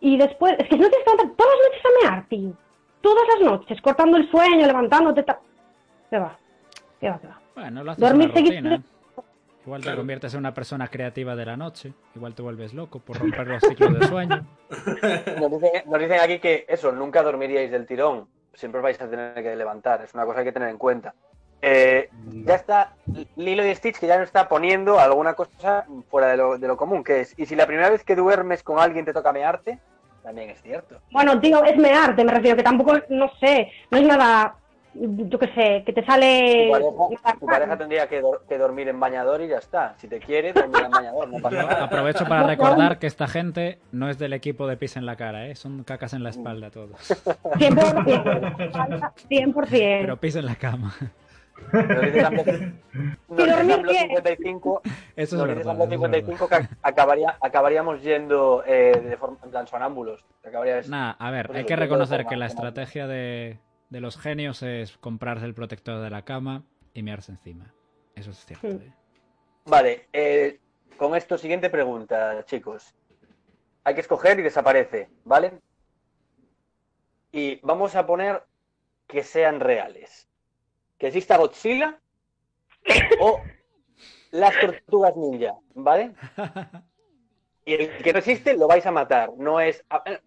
y después, es que no tienes que levantar todas las noches a mear, tío. Todas las noches, cortando el sueño, levantándote, ta... ¿Qué va? ¿Qué va, qué va? Bueno, lo haces Dormir una rutina. Igual te conviertes en una persona creativa de la noche. Igual te vuelves loco por romper los ciclos de sueño. Nos dicen, nos dicen aquí que eso, nunca dormiríais del tirón. Siempre os vais a tener que levantar. Es una cosa que hay que tener en cuenta. Eh, ya está Lilo y Stitch que ya nos está poniendo alguna cosa fuera de lo, de lo común, que es, y si la primera vez que duermes con alguien te toca mearte, también es cierto. Bueno, tío, es mearte, me refiero, que tampoco, no sé, no es nada, yo qué sé, que te sale... Tu pareja, tu pareja tendría que, dor- que dormir en bañador y ya está. Si te quiere, dormir en bañador, no pasa nada. aprovecho para recordar que esta gente no es del equipo de pis en la cara, ¿eh? Son cacas en la espalda todos. 100%, 100%. Pero pis en la cama. Nos dice también- nos dice dormir Samlo qué? 55 Eso es dice verdad. Samlo eso es verdad. 55 que acabaría, acabaríamos yendo eh, de forma, en plan sonámbulos. Nah, a ver, Pues hay que reconocer que la estrategia de, de los genios es comprarse el protector de la cama y mearse encima. Eso es cierto. Hmm. ¿eh? Vale, eh, con esto, siguiente pregunta, chicos. Hay que escoger y desaparece, ¿vale? Y vamos a poner que sean reales. Que exista Godzilla o las tortugas ninja, ¿vale? Y el que no existe lo vais a matar, no es... eh.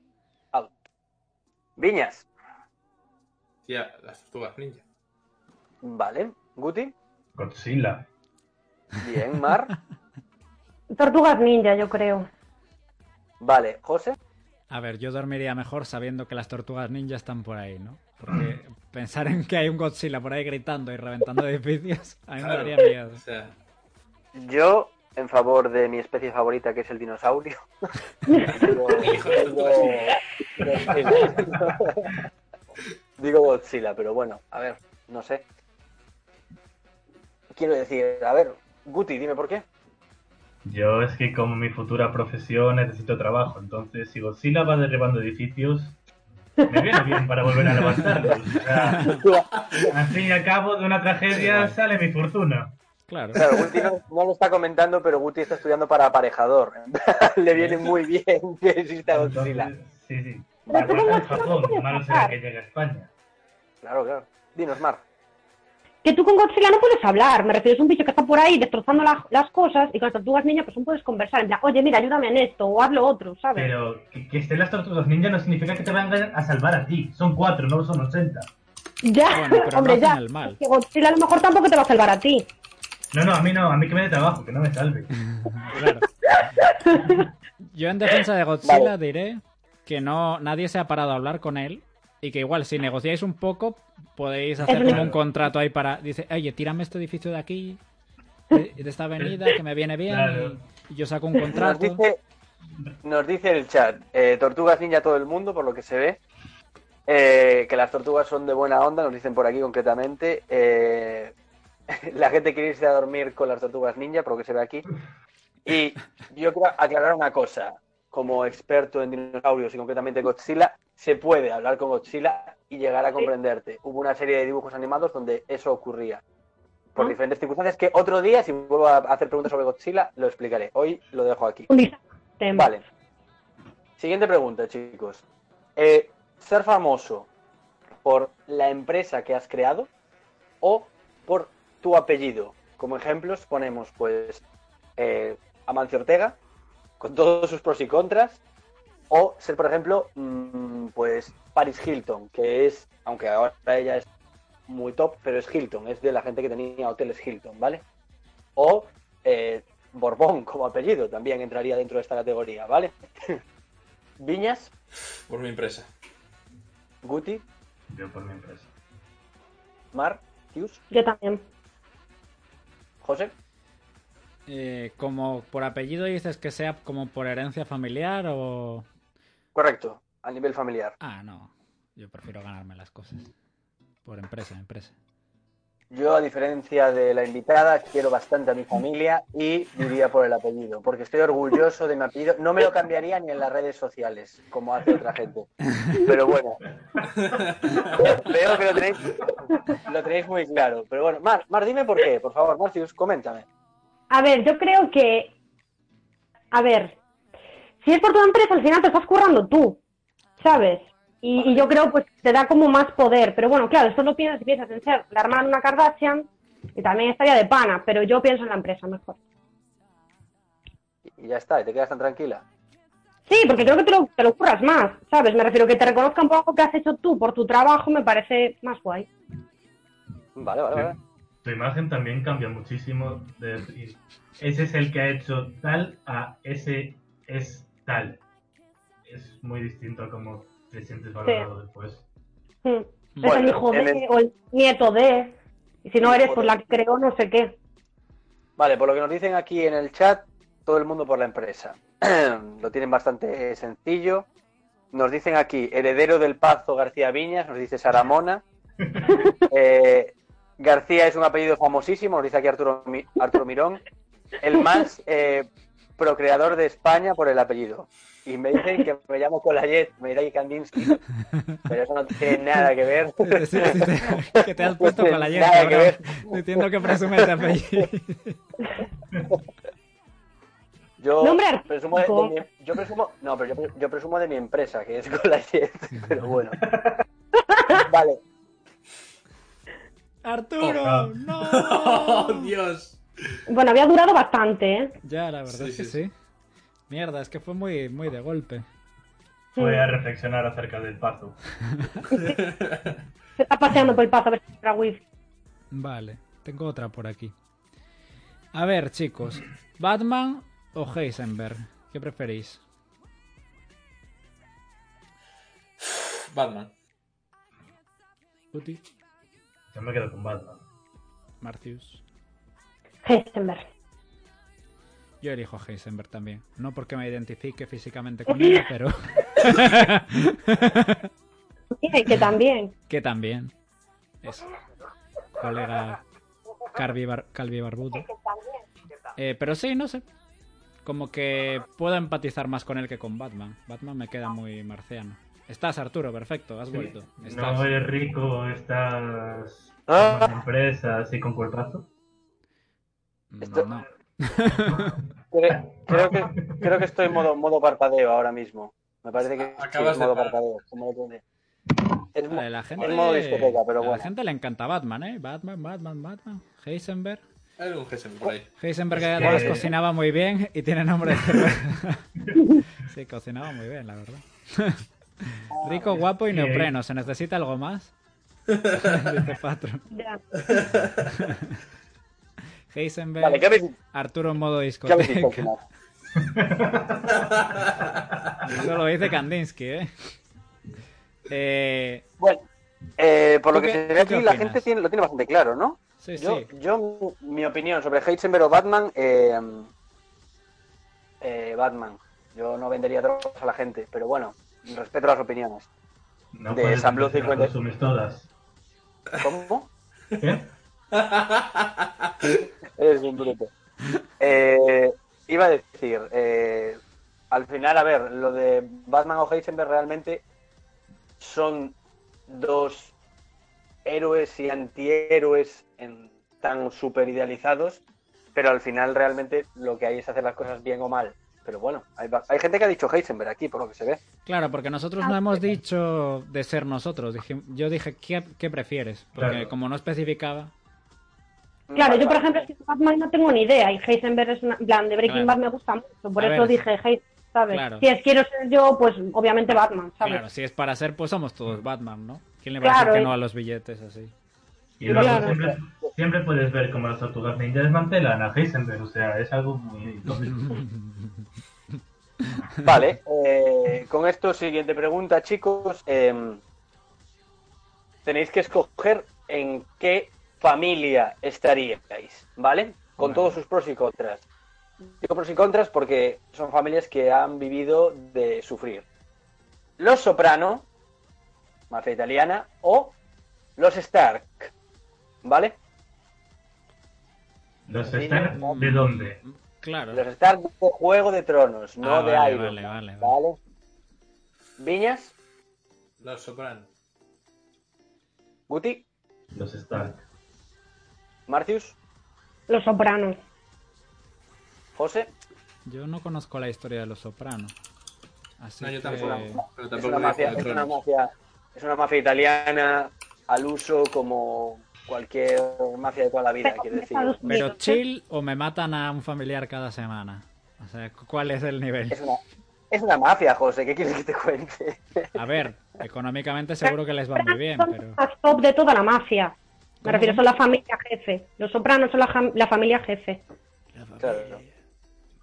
Viñas, Tía, las tortugas ninja. ¿vale? Guti, Godzilla. bien, Mar, Tortugas ninja, yo creo. vale, José, A ver, yo dormiría mejor sabiendo que las tortugas ninja están por ahí, ¿no? Porque pensar en que hay un Godzilla por ahí gritando y reventando edificios, a mí me daría miedo. O sea, Yo, en favor de mi especie favorita, que es el dinosaurio. digo, Godzilla. Pero bueno, a ver, no sé. Quiero decir, a ver, Guti, dime por qué. Yo es que como mi futura profesión necesito trabajo, entonces si Godzilla va derribando edificios, me viene bien para volver a levantarlos. O sea, al fin y al cabo de una tragedia sale mi fortuna. Claro. Claro, Guti no, no lo está comentando, pero Guti está estudiando para aparejador. Le viene muy bien que exista Godzilla. Entonces, sí, sí. Igual como en Japón, malo será que llegue a España. Claro, claro. Dinos, Mar. Que tú con Godzilla no puedes hablar, me refiero, es un bicho que está por ahí destrozando la- las cosas y con las tortugas ninja pues no puedes conversar, en plan, oye, mira, ayúdame en esto, o hazlo otro, ¿sabes? Pero que, que estén las tortugas ninja no significa que te vengan a salvar a ti. Son cuatro, no son ochenta. Ya, Bueno, pero no hombre, ya. el mal. Que Godzilla a lo mejor tampoco te va a salvar a ti. No, no, a mí no, a mí que me dé trabajo, que no me salve. Claro. Yo en defensa de Godzilla Vale. diré que no nadie se ha parado a hablar con él y que igual si negociáis un poco podéis hacer como un contrato ahí para dice, "Oye, tírame este edificio de aquí de, de esta avenida que me viene bien Claro. y, y yo saco un Nos contrato." dice, nos dice el chat, eh, tortugas ninja todo el mundo, por lo que se ve, eh, que las tortugas son de buena onda, nos dicen por aquí concretamente. eh, la gente quiere irse a dormir con las tortugas ninja, por lo que se ve aquí. Y yo quiero aclarar una cosa, como experto en dinosaurios y concretamente Godzilla, se puede hablar con Godzilla y llegar a comprenderte. Hubo una serie de dibujos animados donde eso ocurría. Por ¿Ah? diferentes circunstancias que otro día, si vuelvo a hacer preguntas sobre Godzilla, lo explicaré. Hoy lo dejo aquí. Vale. Siguiente pregunta, chicos. Eh, ¿Ser famoso por la empresa que has creado o por tu apellido? Como ejemplos ponemos, pues, eh, Amancio Ortega, con todos sus pros y contras, o ser, por ejemplo, mm, pues, Paris Hilton, que es, aunque ahora ella es muy top, pero es Hilton, es de la gente que tenía hoteles Hilton, ¿vale? O eh, Borbón como apellido también entraría dentro de esta categoría, ¿vale? Viñas, Por mi empresa. Guti, Yo por mi empresa. Mar, Tius, Yo también. José. Eh, como por apellido dices que sea como por herencia familiar o Correcto, a nivel familiar. Ah, no. Yo prefiero ganarme las cosas. Por empresa, empresa. Yo, a diferencia de la invitada, quiero bastante a mi familia y diría por el apellido, porque estoy orgulloso de mi apellido. No me lo cambiaría ni en las redes sociales, como hace otra gente. Pero bueno, veo que lo tenéis, lo tenéis muy claro. Pero bueno, Mar, Mar, dime por qué, por favor, Marcius, coméntame. A ver, yo creo que. A ver. Si es por tu empresa, al final te estás currando tú. ¿Sabes? Y, y yo creo pues te da como más poder. Pero bueno, claro, esto lo piensas si piensas en ser la hermana de una Kardashian y también estaría de pana, pero yo pienso en la empresa mejor. Y ya está, y te quedas tan tranquila. Sí, porque creo que te lo, te lo curras más, ¿sabes? Me refiero que te reconozcan por algo que has hecho tú, por tu trabajo, me parece más guay. Vale, vale, vale. Tu imagen también cambia muchísimo de decir, ese es el que ha hecho tal a ese es tal. Es muy distinto a cómo te sientes valorado después. Es el hijo de, el- o el nieto de. Y si no eres, pues de. la que creo, no sé qué. Vale, por lo que nos dicen aquí en el chat, todo el mundo por la empresa. lo tienen bastante sencillo. Nos dicen aquí, heredero del Pazo García Viñas, nos dice Saramona. Eh, García es un apellido famosísimo, nos dice aquí Arturo, Mi- Arturo Mirón. El más eh, procreador de España por el apellido. Y me dicen que me llamo Colayet, me dirá Kandinsky. Pero eso no tiene nada que ver. Sí, que te has puesto con la Nada que ver. Diciendo que presumes de apellido. Yo Nombre presumo de, mi, yo presumo, no, pero yo, pre- yo presumo de mi empresa, que es Colayet, pero bueno. Vale, ¡Arturo! Oh, ¡No! ¡Oh, Dios! Bueno, había durado bastante, ¿eh? Ya, la verdad Sí, es que sí, sí. Mierda, es que fue muy, muy de golpe. Voy Mm. a reflexionar acerca del paso. Se está paseando por el paso a ver si entra wifi. Vale, tengo otra por aquí. A ver, chicos. ¿Batman o Heisenberg? ¿Qué preferís? Batman. Uti, Yo me quedo con Batman. Marcius. Heisenberg. Yo elijo a Heisenberg también. No porque me identifique físicamente con ella, pero Bien, que también. que también. Es colega Carvi Bar- Calvi Barbudo. Eh, pero sí, no sé. Como que puedo empatizar más con él que con Batman. Batman me queda muy marciano. Estás, Arturo, perfecto, has vuelto. Estás. No eres rico, estás Ah. con empresas y con cuerpazo. Esto- No. cre- creo que, creo que estoy en modo, modo parpadeo ahora mismo. Me parece que sí, Acabas es de modo parar. parpadeo. como lo. Es, Vale, la gente, es modo discoteca, pero a la bueno. gente le encanta Batman, ¿eh? Batman, Batman, Batman. Heisenberg. Hay un Gessen por ahí. Heisenberg Es además que- cocinaba muy bien y tiene nombre de cerveza. sí, cocinaba muy bien, la verdad. Rico, guapo y neopreno. ¿Se necesita algo más? Dice Patro. Ya. Heisenberg, Vale, ¿qué habéis, Arturo en modo discoteca. Eso lo dice Kandinsky, ¿eh? Eh, Bueno, eh, por lo ¿Tú que qué- se ve aquí, la gente tiene, lo tiene bastante claro, ¿no? sí, Yo, sí. yo, mi opinión sobre Heisenberg o Batman, eh, eh, Batman. Yo no vendería drogas a la gente, pero bueno, respeto las opiniones. No De San Blue decir que 50. las consumes todas. ¿Cómo? ¿Qué? Eres un bruto. Eh, iba a decir, eh, al final, a ver, lo de Batman o Heisenberg realmente son dos héroes y antihéroes en, tan super idealizados, pero al final realmente lo que hay es hacer las cosas bien o mal. Pero bueno, hay, gente que ha dicho Heisenberg aquí, por lo que se ve. Claro, porque nosotros no hemos dicho de ser nosotros. Dije- yo dije, ¿qué, qué prefieres? Porque Claro. como no especificaba... Claro, Vale, yo por vale. ejemplo, es Batman no tengo ni idea y Heisenberg es una, plan de Breaking Claro. Bad me gusta mucho, por A eso ver, dije Heisenberg, ¿sabes? claro. Si es quiero ser yo, pues obviamente Batman, ¿sabes? Claro, si es para ser, pues somos todos Batman, ¿no? ¿Quién le va Claro, a decir que no a los billetes así? Y Claro. Siempre, puedes ver cómo las tortugas ninja desmantelan a Heisenberg, o sea, es algo muy. Vale, eh, con esto, siguiente pregunta, chicos. Em, tenéis que escoger en qué familia estaríais, ¿vale? Con todos sus pros y contras. Digo pros y contras porque son familias que han vivido de sufrir. Los Soprano, mafia italiana, o los Stark, ¿vale? ¿Los Stark de dónde? Claro. Los Stark de Juego de Tronos, no Ah, de vale, Iron vale, vale, vale. ¿vale? Viñas, Los Soprano. Guti, Los Stark. Marcius, Los Sopranos. José. Yo no conozco la historia de los Sopranos. Así No, yo que- tampoco. Pero Es tampoco una, me mafia, es, una mafia, es una mafia italiana al uso como cualquier mafia de toda la vida, quiero de decir. Pero chill o me matan a un familiar cada semana. O sea, ¿cuál es el nivel? Es una, es una mafia, José, ¿qué quieres que te cuente? A ver, económicamente seguro que les va muy bien, son pero... los top de toda la mafia. Me ¿Cómo? refiero, son la familia jefe. Los Sopranos son la, jam- la familia jefe. Claro.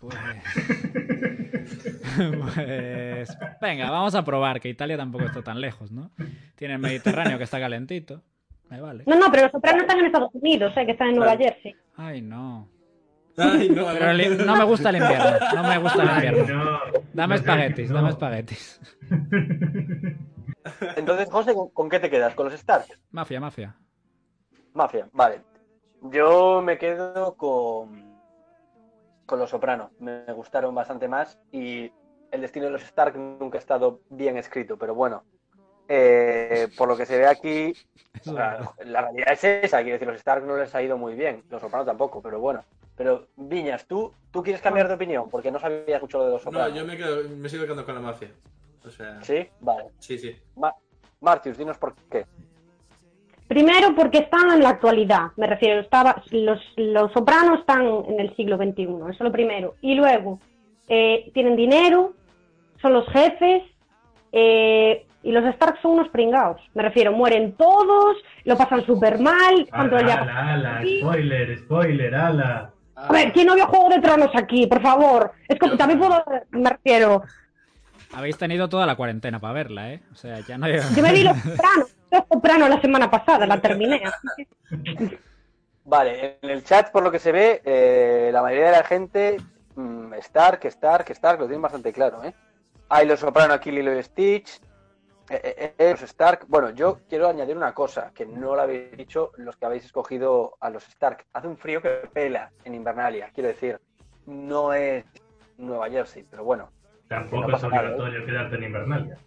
Pues... pues... Venga, vamos a probar, que Italia tampoco está tan lejos, ¿no? Tiene el Mediterráneo que está calentito. Me vale. No, no, pero los Sopranos están en Estados Unidos, ¿eh? que están en Nueva Claro. Jersey. Ay, no. Ay, no, Pero el- no me gusta el invierno. No me gusta el Ay, invierno. no. Dame espaguetis, no. dame espaguetis. Entonces, José, ¿con, con qué te quedas? ¿Con los Stark? Mafia, mafia. Mafia, vale. Yo me quedo con, con los Soprano. Me gustaron bastante más y el destino de los Stark nunca ha estado bien escrito, pero bueno. Eh, por lo que se ve aquí, la realidad es esa, quiero decir, los Stark no les ha ido muy bien, los Soprano tampoco, pero bueno. Pero, Viñas, ¿tú, tú quieres cambiar de opinión? Porque no sabía mucho lo de los No, Soprano. yo me, quedo, me sigo quedando con la mafia. O sea, sí, ¿Sí? Vale. sí. Ma- Martius, dinos por qué. Primero porque están en la actualidad, me refiero, estaba, los, los Sopranos están en el siglo XXI, eso es lo primero. Y luego, eh, tienen dinero, son los jefes, eh, y los Stark son unos pringados. Me refiero, mueren todos, lo pasan súper mal, Ala, día- ala, ala, spoiler, spoiler, ala. A ver, ¿quién no vio Juego de Tronos aquí? Por favor. Es como, también puedo, me refiero, Habéis tenido toda la cuarentena para verla, ¿eh? O sea, ya no hay... yo me vi Los Sopranos, Los Sopranos la semana pasada, la terminé. así que- Vale, en el chat, por lo que se ve, eh, la mayoría de la gente, mm, Stark, Stark, Stark, lo tienen bastante claro, ¿eh? Hay los Soprano aquí, Lilo y Stitch, eh, eh, eh, los Stark. Bueno, yo quiero añadir una cosa, que no lo habéis dicho los que habéis escogido a los Stark. Hace un frío que pela en Invernalia, quiero decir, no es Nueva Jersey, pero bueno. Tampoco No es nada, ¿eh? obligatorio quedarte en Invernalia.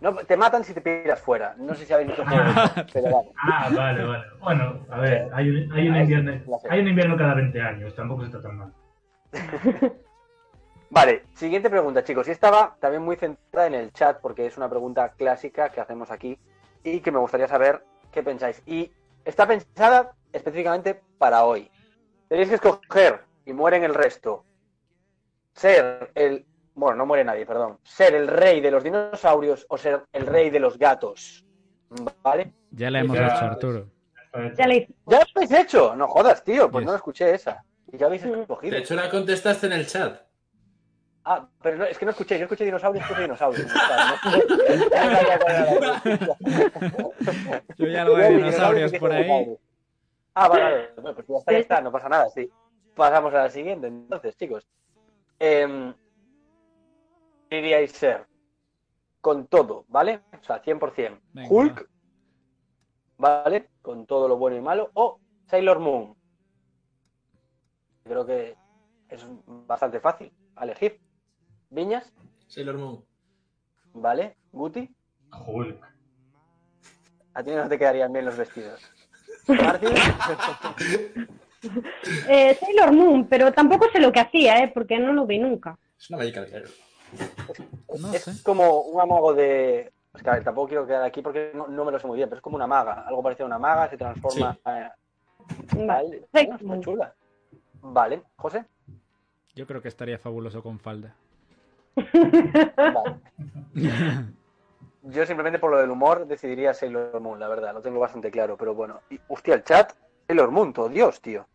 No, te matan si te piras fuera. No sé si habéis visto pero vale. Ah, vale, vale. Bueno, a ver, hay un, hay un, invierno, la hay un invierno cada 20 años, tampoco está tan mal. Vale, siguiente pregunta, chicos. Y estaba también muy centrada en el chat, porque es una pregunta clásica que hacemos aquí y que me gustaría saber qué pensáis. Y está pensada específicamente para hoy. Tenéis que escoger, y mueren el resto, ser el... Bueno, no muere nadie, perdón. Ser el rey de los dinosaurios o ser el rey de los gatos. ¿Vale? Ya la hemos Ya. hecho, Arturo. Ya le. ¿Ya lo habéis hecho? No jodas, tío, pues Yes. no escuché esa. Y ya habéis escogido. De hecho, la contestaste en el chat. Ah, pero no, es que no escuché, yo escuché dinosaurios, escuché dinosaurios. Yo ya algo de Yo, dinosaurios por ahí. Ah, vale, vale. Bueno, pues ya está, ya está, no pasa nada, sí. Pasamos a la siguiente, entonces, chicos. Eh, diríais ser con todo, ¿vale? O sea, 100%. Venga, Hulk, ¿vale? Con todo lo bueno y malo. O Sailor Moon. Creo que es bastante fácil a elegir. Viñas, Sailor Moon. ¿vale? Guti, Hulk. a ti no te quedarían bien los vestidos. Martín, Eh, Sailor Moon, pero tampoco sé lo que hacía, ¿eh? Porque no lo vi nunca. Es una Magical Girl. No es sé. como un amago de. Es que a ver, tampoco quiero quedar aquí porque no, no me lo sé muy bien, pero es como una maga. Algo parecido a una maga, se transforma. eh, Vale. Está Moon. chula. Vale, José. Yo creo que estaría fabuloso con falda. Vale. Yo simplemente por lo del humor decidiría Sailor Moon, la verdad, lo tengo bastante claro, pero bueno. Y, hostia, el chat, Sailor Moon, todo Dios, tío.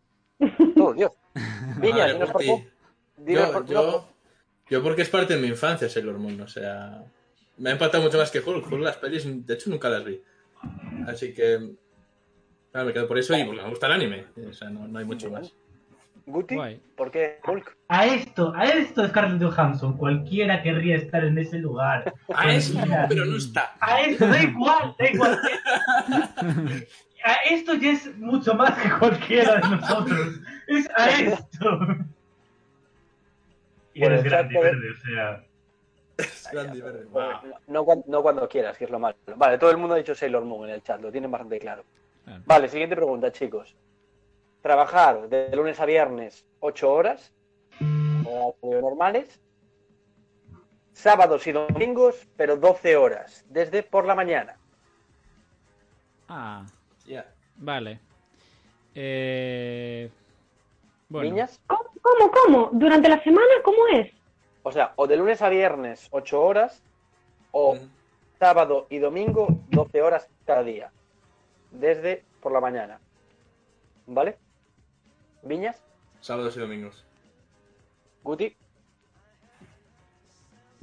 Todo Dios. Viña, Madre, dinos por Guti. qué. Dinos Yo, por yo, yo porque es parte de mi infancia Sailor Moon, o sea... Me ha impactado mucho más que Hulk. Hulk las pelis, de hecho, nunca las vi. Así que... Claro, me quedo por eso y porque me gusta el anime. O sea, no, no hay mucho más. Guti, Guay. ¿por qué Hulk? A esto, a esto Scarlett Johansson, cualquiera querría estar en ese lugar. A eso, Cualquiera. pero no está. A esto, da igual, da igual. A esto ya es mucho más que cualquiera de nosotros. Es a esto. Y Bueno, eres grande y exacto. verde, o sea. Es grande y verde. Wow. no, no cuan- no cuando quieras, que es lo malo. Vale, todo el mundo ha dicho Sailor Moon en el chat, lo tienen bastante. Claro. Vale, siguiente pregunta, chicos. Trabajar de lunes a viernes 8 horas, horarios normales, sábados y domingos, pero 12 horas, desde por la mañana. Ah, Ya. vale. Eh... Bueno, Niñas, ¿Cómo, cómo, cómo? ¿Durante la semana cómo es? o sea, o de lunes a viernes 8 horas, o Mm. sábado y domingo 12 horas cada día, desde por la mañana. ¿Vale? Viñas, Sábados y domingos. Guti,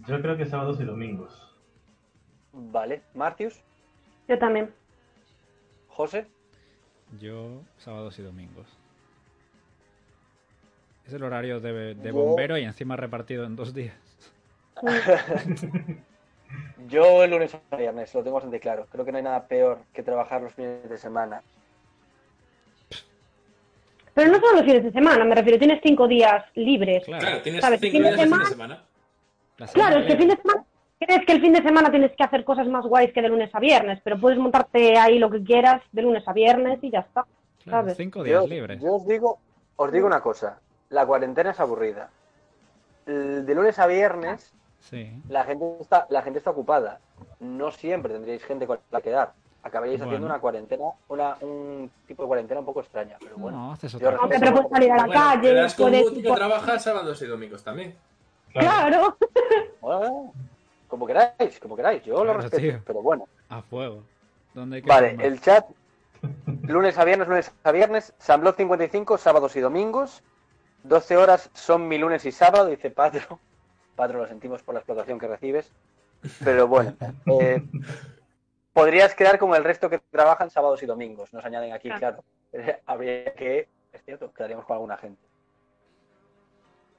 Yo creo que sábados y domingos. vale. Martius, Yo también. José, yo sábados y domingos. Es el horario de, de Yo- bombero y encima repartido en dos días. Yo el lunes a viernes, lo tengo bastante claro. Creo que no hay nada peor que trabajar los fines de semana. Pero no son los fines de semana, me refiero, tienes cinco días libres. Claro, tienes ¿Sabes? cinco Fin de días de fin de semana- semana. La Claro, es que el fin de semana, crees que el fin de semana tienes que hacer cosas más guays que de lunes a viernes, pero puedes montarte ahí lo que quieras de lunes a viernes y ya está. Claro, ¿sabes? cinco días Yo, libres. yo os digo, os digo una cosa. La cuarentena es aburrida. De lunes a viernes Sí. la gente está, la gente está ocupada. No siempre tendríais gente con la que dar. Acabaríais Bueno. haciendo una cuarentena, una, un tipo de cuarentena un poco extraña, pero bueno. No, haces Yo otra respeto- Hombre, pero puedes salir a la Bueno, calle, quedas con puedes... Que trabaja sábados y domingos también. Claro. Bueno, como queráis, como queráis. Yo lo Claro, respeto, tío. pero bueno. A fuego. ¿Dónde hay que Vale, el chat. Lunes a viernes, lunes a viernes. Samblot 55, sábados y domingos. 12 horas son mi lunes y sábado, dice Patro. Patro, lo sentimos por la explotación que recibes. Pero bueno. eh, podrías quedar como el resto que trabajan sábados y domingos. Nos añaden aquí, claro. Habría que. Es cierto, quedaríamos con alguna gente.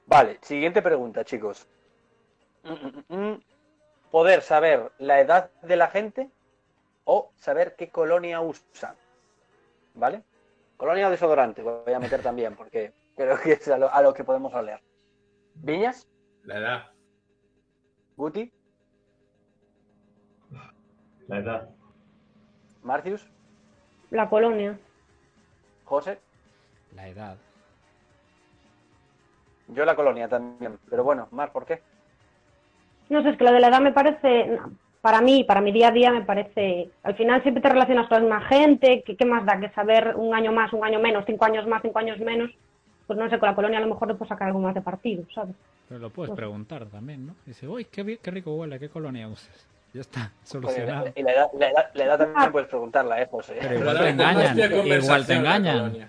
Vale, siguiente pregunta, chicos. Mm, mm, mm. Poder saber la edad de la gente o saber qué colonia usan. ¿Vale? Colonia o desodorante, voy a meter también, porque creo que es a lo, a lo que podemos oler. ¿Viñas? La edad. ¿Guti? La edad. ¿Marcius? La colonia. ¿José? La edad. Yo la colonia también. Pero bueno, Mar, ¿por qué? No sé, es que lo de la edad me parece, para mí, para mi día a día me parece, al final siempre te relacionas con la misma gente, ¿qué, qué más da que saber un año más, un año menos, cinco años más, cinco años menos? Pues no sé, con la colonia a lo mejor le puedo sacar algo más de partido, ¿sabes? Pero lo puedes Pues- preguntar también, ¿no? Dice, uy, qué, qué rico huele, ¿qué colonia usas? Ya está, solucionado. y la edad, la, edad, la edad también puedes preguntarla, ¿eh, José? Pero igual te engañan, igual te.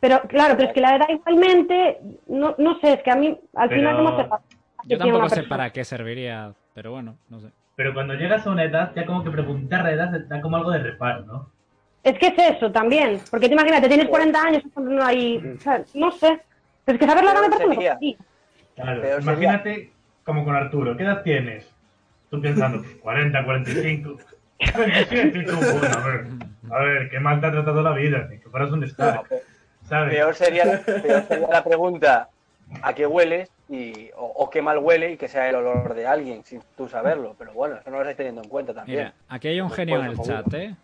Pero claro, pero es que la edad igualmente, no, no sé, es que a mí al Pero- final no me hace falta. Yo tampoco sé para qué serviría, pero bueno, no sé. Pero cuando llegas a una edad, ya como que preguntar la edad da como algo de reparo, ¿no? Es que es eso también, porque te imagínate, tienes 40 años, no hay, o sea, no sé. Pero es que saber la edad me parece. Claro, imagínate como con Arturo, ¿qué edad tienes? Tú pensando, pues 40, 45, 27, y tú, bueno, a ver, a ver, qué mal te ha tratado la vida, que fueras un star, ¿sabes? peor, sería, peor sería la pregunta ¿a qué hueles? Y, o, o qué mal huele y que sea el olor de alguien sin tú saberlo. Pero bueno, eso no lo estáis teniendo en cuenta también. Mira, aquí hay un Pues genio en bueno, el chat, ¿eh?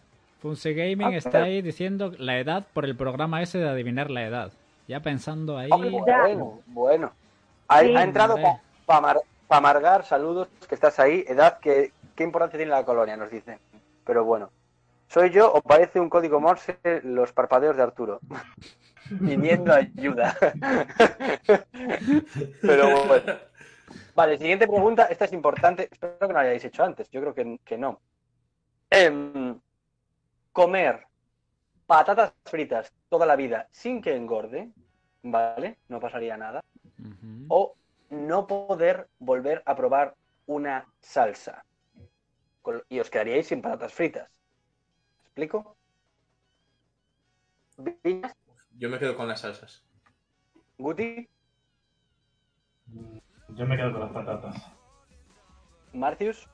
Funse Gaming Ah, está ahí diciendo la edad por el programa ese de adivinar la edad. Ya pensando ahí. Ah, bueno, bueno. Ha, Sí. ha entrado para amargar, saludos, que estás ahí. Edad, que, ¿qué importancia tiene la colonia? Nos dice. Pero bueno. ¿Soy yo o parece un código Morse los parpadeos de Arturo? Pidiendo ayuda. Pero bueno. Vale, siguiente pregunta. Esta es importante. Espero que no la hayáis hecho antes. Yo creo que, que no. Em, comer patatas fritas toda la vida sin que engorde, ¿vale? No pasaría nada. O no poder volver a probar una salsa. Y os quedaríais sin patatas fritas. ¿Me explico? Viñas, Yo me quedo con las salsas. Guti, Yo me quedo con las patatas. Martius,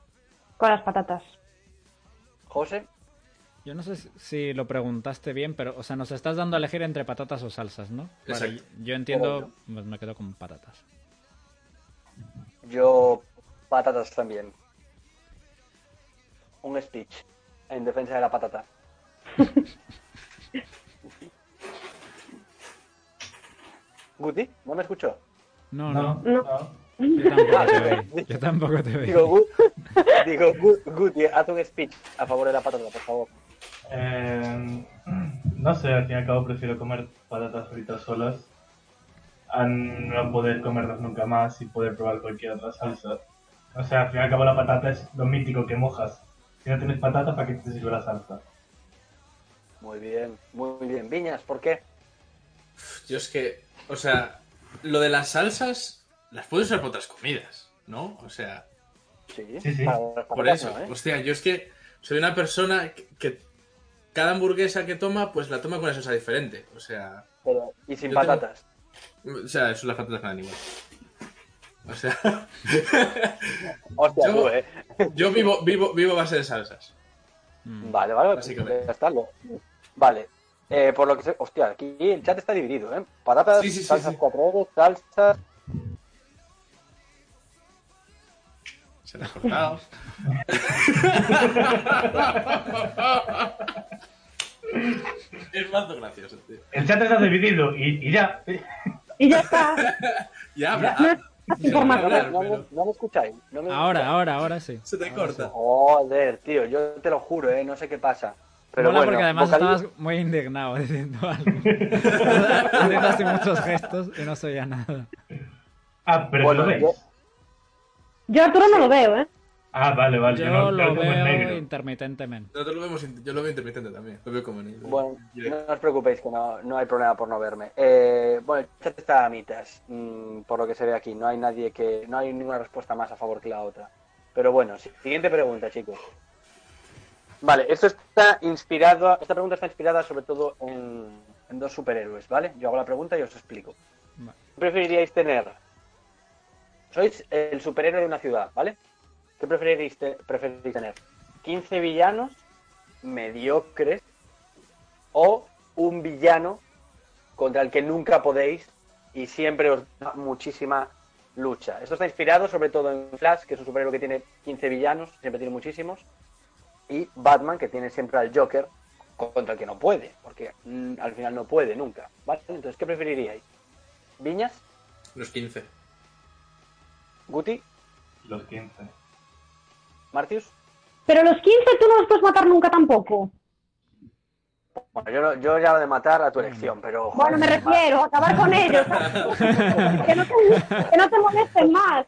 Con las patatas. José. Yo no sé si- lo preguntaste bien, pero, o sea, nos estás dando a elegir entre patatas o salsas, ¿no? Vale, yo entiendo, pues me quedo con patatas. Yo, patatas también. Un speech en defensa de la patata. Guti, ¿no me escuchó? No, no, No, yo tampoco te veo. Yo tampoco te Digo, veo. Gu- digo Gu- Guti, haz un speech a favor de la patata, por favor. Eh, no sé, al fin y al cabo prefiero comer patatas fritas solas a no poder comerlas nunca más y poder probar cualquier otra salsa. O sea, al fin y al cabo la patata es lo mítico que mojas. Si no tienes patata, ¿para qué te sirve la salsa? Muy bien, muy bien. Viñas, ¿por qué? Yo es que, o sea, lo de las salsas las puedo usar para otras comidas, ¿no? O sea, Sí, Sí, por eso. no, ¿eh? Hostia, yo es que soy una persona que, que cada hamburguesa que toma, pues la toma con una salsa diferente. O sea, Pero, y sin tengo- patatas. O sea, eso las patatas me dan igual. O sea, Hostia, Yo- tú, ¿eh? yo vivo, vivo, vivo a base de salsas. Mm. Vale, vale, pues ya está. lo- Vale. Eh, por lo que sé... Hostia, aquí el chat está dividido, ¿eh? Patatas, Sí, salsas sí. cuatro salsas... Se la he cortado. es más gracioso, tío. El chat está dividido y, y ya. Y ya está. Ya habla. No más No, me- no me- no me escucháis. no me Ahora, escucháis. ahora, ahora sí. Se te Ahora corta. sí. Joder, tío, yo te lo juro, ¿eh? No sé qué pasa. Pero Mola bueno, porque además estabas muy indignado diciendo algo. Haciendo así muchos gestos y no se oía nada. Ah, pero Bueno, ¿lo veis? yo- Yo a Arturo no lo veo, ¿eh? Ah, vale, vale. Yo no, lo veo negro. intermitentemente. Nosotros lo vemos, yo lo veo intermitente también. Lo veo como negro. Bueno, no os preocupéis que no, no hay problema por no verme. Eh, bueno, el chat está a mitas, mm, por lo que se ve aquí. No hay nadie que, no hay ninguna respuesta más a favor que la otra. Pero bueno, siguiente pregunta, chicos. Vale, esto está inspirado, esta pregunta está inspirada sobre todo en, en dos superhéroes, ¿vale? Yo hago la pregunta y os explico. Vale. ¿Qué preferiríais tener? Sois el superhéroe de una ciudad, ¿vale? ¿Qué preferiríais, te- preferiríais tener? ¿15 villanos mediocres o un villano contra el que nunca podéis y siempre os da muchísima lucha. Esto está inspirado sobre todo en Flash, que es un superhéroe que tiene 15 villanos, siempre tiene muchísimos, y Batman, que tiene siempre al Joker contra el que no puede, porque mm, al final no puede nunca. ¿vale? Entonces, ¿qué preferiríais? ¿Viñas? Los 15. ¿Guti? Los 15. ¿Martius? Pero los 15 tú no los puedes matar nunca tampoco. Bueno, yo, no- yo ya lo de matar a tu elección, pero... Bueno, me refiero a acabar con ellos. que, no te, que no te molesten más.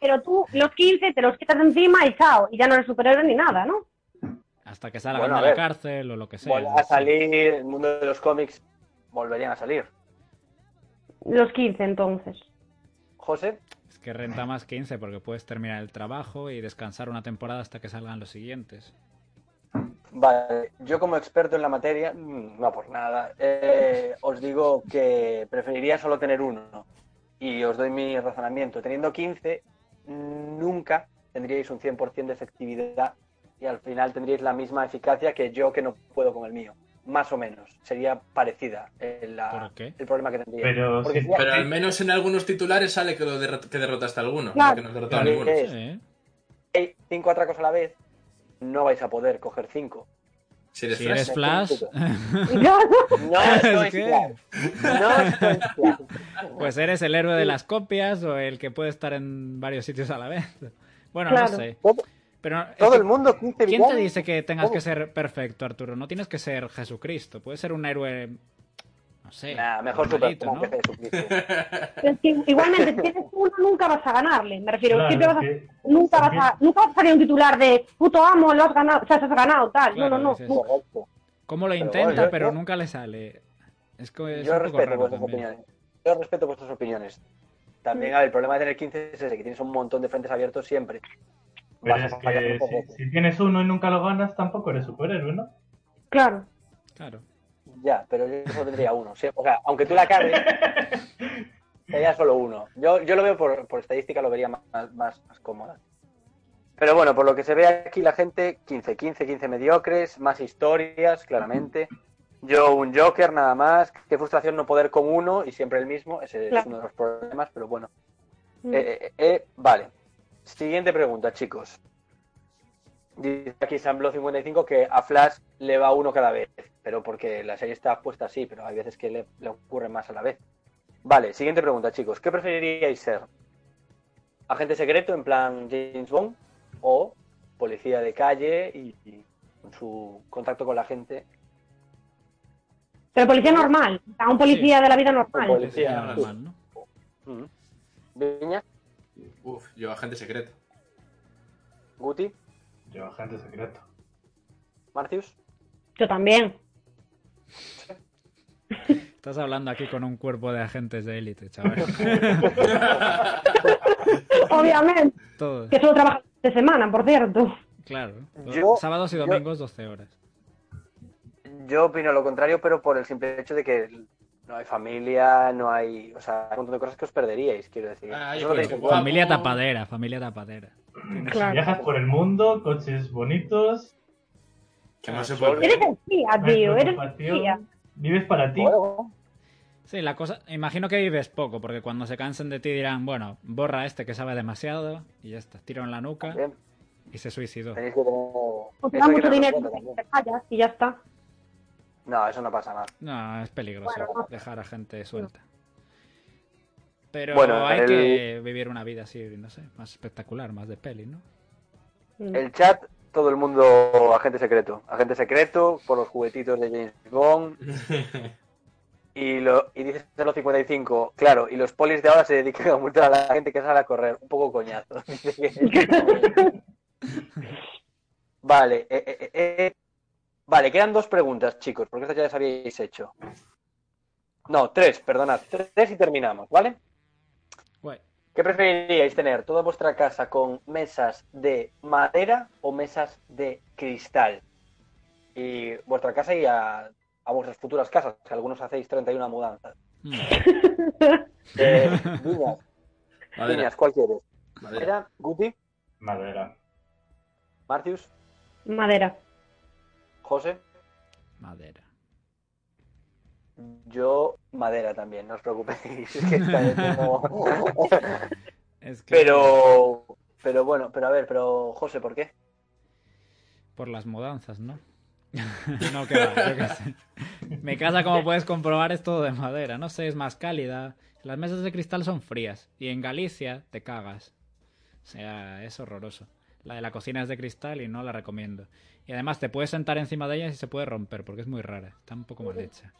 pero tú los 15 te los quitas encima y chao, y ya no eres superhéroe ni nada, ¿no? Hasta que salgan Bueno, de la cárcel o lo que sea. Vuelve a salir, el mundo de los cómics volverían a salir. Los 15 entonces. José, que renta más 15 porque puedes terminar el trabajo y descansar una temporada hasta que salgan los siguientes. vale, yo como experto en la materia, mm, no por nada, eh, os digo que preferiría solo tener uno. Y os doy mi razonamiento. Teniendo 15, nunca tendríais un 100% de efectividad y al final tendríais la misma eficacia que yo que no puedo con el mío. Más o menos. Sería parecida eh, el problema que tendría. Pero Porque sí, sería- Pero al menos en algunos titulares sale que, lo derrot- que derrotaste a alguno, Claro. no que no has derrotado a ninguno. Sí, ¿eh? cinco atracos a la vez, no vais a poder coger cinco. Si eres Si Flash. eres Flash, No estoy ¿Qué? claro. No estoy claro. pues eres el héroe de las copias o el que puede estar en varios sitios a la vez. Bueno, no Claro. Todo, es que- el mundo 15 ¿Quién te dice que tengas ¿Cómo? que ser perfecto, Arturo? No tienes que ser Jesucristo. Puedes ser un héroe. No sé. Nah, mejor Superman ¿no? que Jesucristo. Es que igualmente, si tienes uno, nunca vas a ganarle. Me refiero, Claro, siempre vas a, que- nunca, vas a, nunca vas a salir un titular de puto amo, lo has ganado, o sea, has ganado, tal. Claro, no, no, no. ¿Cómo lo Pero intenta, bueno, yo- pero yo- nunca le sale? Es que es Yo un poco respeto raro vuestras también. opiniones. Yo respeto vuestras opiniones. También, a ver, el problema de tener 15 es ese, que tienes un montón de frentes abiertos siempre. Pero Vas es a fallar que muchas veces. si, si tienes uno y nunca lo ganas, tampoco eres superhéroe, ¿no? Claro. Claro. Ya, pero yo solo tendría uno. O sea, aunque tú la cagues, sería solo uno. Yo, yo lo veo por, por estadística, lo vería más, más, más cómoda. Pero bueno, por lo que se ve aquí, la gente, 15, 15, 15 mediocres, más historias, claramente. Yo un Joker nada más. Qué frustración no poder con uno y siempre el mismo. Ese es uno de los problemas, pero bueno. Mm. Eh, eh, eh, vale. Siguiente pregunta, chicos. Dice aquí Samblo 55 que a Flash le va uno cada vez, pero porque la serie está puesta así, pero hay veces que le, le ocurre más a la vez. Vale, siguiente pregunta, chicos. ¿Qué preferiríais ser? ¿Agente secreto en plan James Bond o policía de calle y, su contacto con la gente? Pero policía normal, sea, un policía de la vida normal. Un policía. Sí, normal, ¿no? Yo agente secreto. Guti, Yo, agente secreto. Marcius. Yo también. Estás hablando aquí con un cuerpo de agentes de élite, chaval. Obviamente. Todo. Que solo trabaja de semana, por cierto. Claro. Yo- Sábados y yo- domingos, 12 horas. Yo opino lo contrario, pero por el simple hecho de que no hay familia, no hay. O sea, hay un montón de cosas que os perderíais, quiero decir. Ah, yo que cuenta. Familia tapadera, familia tapadera. Claro. Viajas por el mundo, coches bonitos, ¿Qué más se Sol. puede Eres espía, no tío, eres espía. vives para ti. Bueno, Sí, la cosa. Imagino que vives poco, porque cuando se cansen de ti dirán, bueno, borra a este que sabe demasiado, y ya está. Tiro en la nuca bien, y se suicidó. tenéis que tener. Eso da que mucho dinero y ya está. No, eso no pasa nada. No, es peligroso Bueno, no. dejar a gente suelta. Pero Bueno, hay el- que vivir una vida así, no sé, más espectacular, más de peli, ¿no? Mm. El chat, todo el mundo agente secreto. Agente secreto por los juguetitos de James Bond. Y, lo, y dice los 55, claro, y los polis de ahora se dedican a multar a la gente que sale a correr. Un poco coñazo. Vale, eh, eh, eh, vale, quedan dos preguntas, chicos, porque estas ya las habíais hecho. No, tres, perdonad, tres y terminamos, ¿vale? Guay. ¿Qué preferiríais tener? ¿Toda vuestra casa con mesas de madera o mesas de cristal? Y vuestra casa y a, a vuestras futuras casas, que algunos hacéis 31 mudanzas. Mm. Eh, Viñas, Madera, Viñas, ¿cuál quieres? madera. ¿Madera? ¿Guti? Madera. ¿Marcius? Madera. ¿José? Madera. Yo, madera también, no os preocupéis. Es que no- Es que pero, pero bueno, pero a ver, pero José, ¿por qué? por las mudanzas, ¿no? no, que va, yo qué sé. Mi casa, como puedes comprobar, es todo de madera. No sé, es más cálida. Las mesas de cristal son frías. Y en Galicia te cagas. O sea, es horroroso. La de la cocina es de cristal y no la recomiendo. Y además te puedes sentar encima de ellas y se puede romper porque es muy rara. Está un poco mal hecha.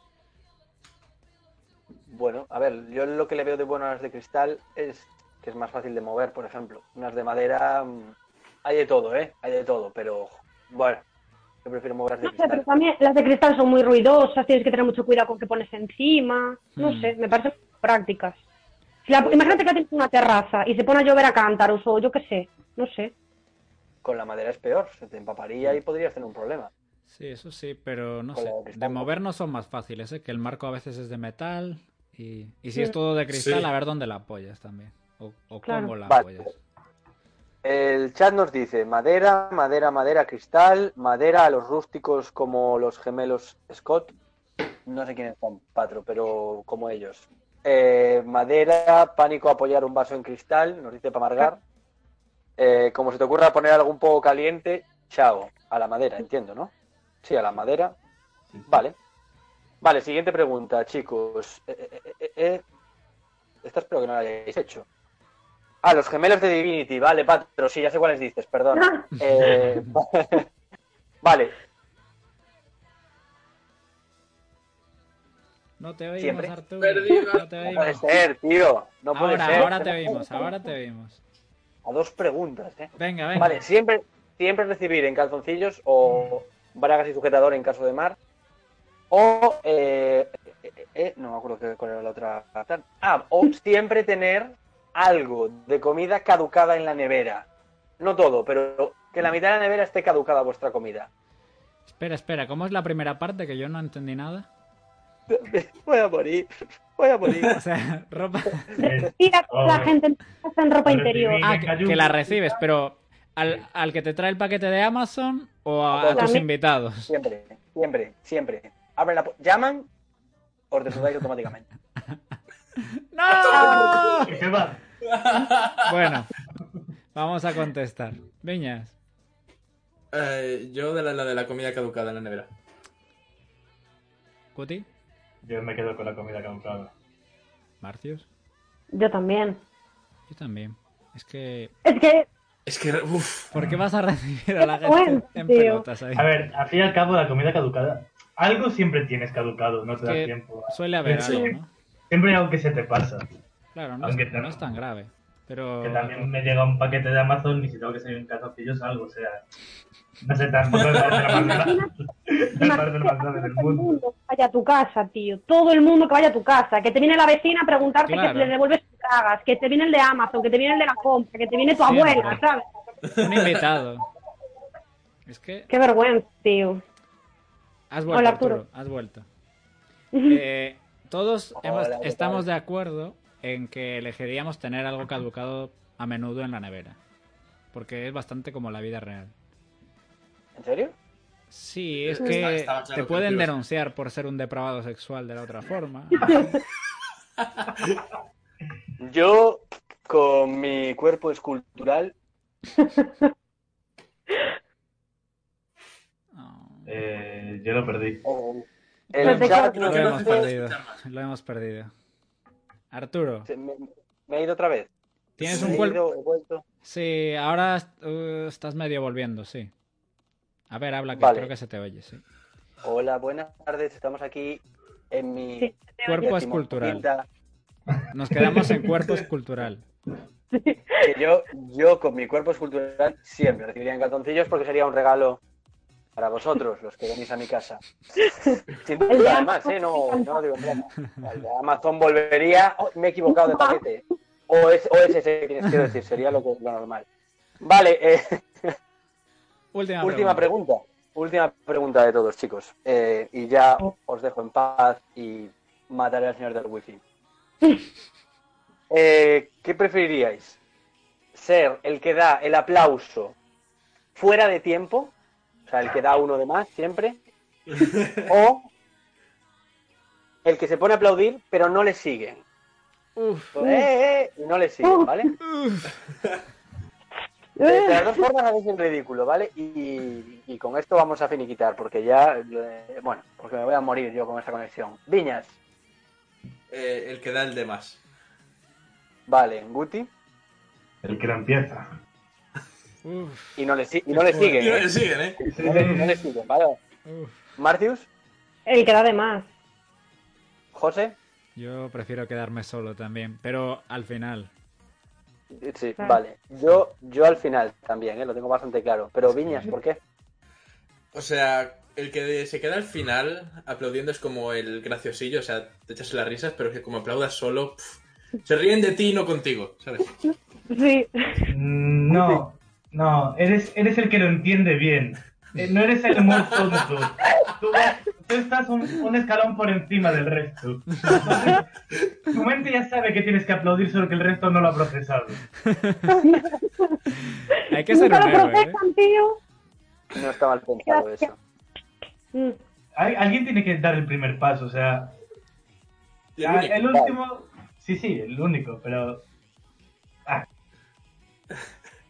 Bueno, a ver, yo lo que le veo de bueno a las de cristal es que es más fácil de mover, por ejemplo. Unas de madera, mm, hay de todo, ¿eh? Hay de todo, pero bueno, yo prefiero mover las de No sé, pero cristal. también las de cristal son muy ruidosas, tienes que tener mucho cuidado con qué pones encima. No Hmm. sé, me parecen prácticas. Si la- imagínate que tienes una terraza y se pone a llover a cántaros o yo qué sé, no sé. Con la madera es peor, se te empaparía y podrías tener un problema. Sí, eso sí, pero no Con sé. de mover no son más fáciles, ¿eh? Que el marco a veces es de metal y, y si es todo de cristal, Sí. a ver dónde la apoyas también. O, o Claro. cómo la Vale. apoyas. El chat nos dice madera, madera, madera, cristal, madera a los rústicos como los gemelos Scott. No sé quiénes son, Patro, pero como ellos. Eh, madera, pánico a apoyar un vaso en cristal, nos dice Pamargar. Eh, como se te ocurra poner algo un poco caliente, chao, a la madera, entiendo, ¿no? Sí, a la madera. Vale. Vale, siguiente pregunta, chicos. Eh, eh, eh, eh, Esta espero que no la hayáis hecho. Ah, los gemelos de Divinity, vale, Patro, sí, ya sé cuáles dices, perdón. Eh, vale, No te oímos, Siempre. Arturo. Perdido. No te no puede oímos. ser, tío. No puede Ahora, ser. ahora te oímos, ahora te oímos. A dos preguntas, ¿eh? Venga, venga. Vale, siempre, siempre recibir en calzoncillos o bragas y sujetador en caso de mar. O, eh, eh, eh, no me acuerdo qué- cuál era la otra. Ah, o siempre tener algo de comida caducada en la nevera. No todo, pero que la mitad de la nevera esté caducada vuestra comida. Espera, espera, ¿cómo es la primera parte que yo no entendí nada? Voy a morir, voy a morir. O sea, ropa. Eh, Mira, Oh. la gente en ropa interior. Ah, que, que la recibes, pero ¿al, al que te trae el paquete de Amazon o a, tus invitados? Siempre, siempre, siempre. Abren la pu- llaman, os desnudáis automáticamente. ¡No! ¿Qué va? Bueno, vamos a contestar. Viñas. Eh, yo de la, la de la comida caducada en la nevera. Cuti, Yo me quedo con la comida caducada. Marcius. Yo también. Yo también. Es que. Es que Es que, uff, ¿Por qué vas a recibir a la gente bueno, en tío. pelotas ahí? A ver, al fin y al cabo, la comida caducada. Algo siempre tienes caducado, no te da tiempo. suele haber algo, ¿no? Siempre hay algo que se te pasa. Claro, no, Aunque es, te- no es tan grave. Pero. Que también me llega un paquete de Amazon y si tengo que salir en calzoncillos algo, o sea. No sé, tampoco lo más grave del todo el mundo. vaya a tu casa, tío. Todo el mundo que vaya a tu casa. Que te viene la vecina a preguntarte Claro. que le devuelves tus cagas. Que te viene el de Amazon, que te viene el de la compra, que te viene tu Siempre. abuela, ¿sabes? Un invitado. Es que. Qué vergüenza, tío. Has vuelto, Hola, Arturo. Arturo. Has vuelto. Eh, todos hemos- Hola, ¿qué estamos de acuerdo en que elegiríamos tener algo caducado a menudo en la nevera. Porque es bastante como la vida real. ¿En serio? Sí, es Está- que claro te que pueden denunciar por ser un depravado sexual de la otra forma. Yo, con mi cuerpo escultural, No. Eh, yo lo perdí. eh, Pero el chat creo Lo hemos perdido. Lo hemos perdido. Arturo, Se- Me, me he ido otra vez. tienes Me un cuerpo. ido, he vuelto. Sí, ahora uh, estás medio volviendo, sí. A ver, habla, que Vale. creo que se te oye, sí. Hola, buenas tardes. Estamos aquí en mi Sí, Cuerpo escultural. Nos quedamos en cuerpo escultural. que yo, yo con mi cuerpo escultural siempre recibiría en calzoncillos porque sería un regalo para vosotros, los que venís a mi casa. Sin duda, además, Amazon ¿eh? no, no lo digo en broma. El de Amazon volvería. oh, me he equivocado de paquete. O es, o es ese, que quiero decir, sería lo, que- lo normal. Vale, eh, Última, última pregunta. Última pregunta de todos, chicos. Eh, y ya os dejo en paz y mataré al señor del wifi. Eh, ¿Qué preferiríais? ¿Ser el que da el aplauso fuera de tiempo? O sea, el que da uno de más siempre. ¿O el que se pone a aplaudir pero no le siguen? Uf, ¡Eh, eh! Y no le siguen, ¿vale? De, de las dos formas hacéis el ridículo, ¿vale? Y, y con esto vamos a finiquitar, porque ya, eh, bueno, porque me voy a morir yo con esta conexión. Viñas, eh, el que da el de más. vale, Guti, El que lo empieza. Uf, y no le, y no le siguen, Y no ¿eh? le siguen, ¿eh? No le, no le siguen, ¿vale? uf. Marcius, El que da de más. José, Yo prefiero quedarme solo también, pero al final. Sí, Claro. vale. Yo, yo al final también, ¿eh? lo tengo bastante claro. Pero Viñas, ¿por qué? O sea, el que se queda al final aplaudiendo es como el graciosillo, o sea, te echas las risas, pero que como aplaudas solo, se ríen de ti y no contigo, ¿sabes? Sí. No, no, eres, eres el que lo entiende bien. Eh, No eres el muy tonto. Tú, estás un, un escalón por encima del resto. Entonces, tu mente ya sabe que tienes que aplaudir, solo que el resto no lo ha procesado. Hay que ser Nunca un lo héroe, ¿eh? tío. No está mal pensado eso. Al- Alguien tiene que dar el primer paso, o sea, el ah, el último, sí, sí, el único, pero ah,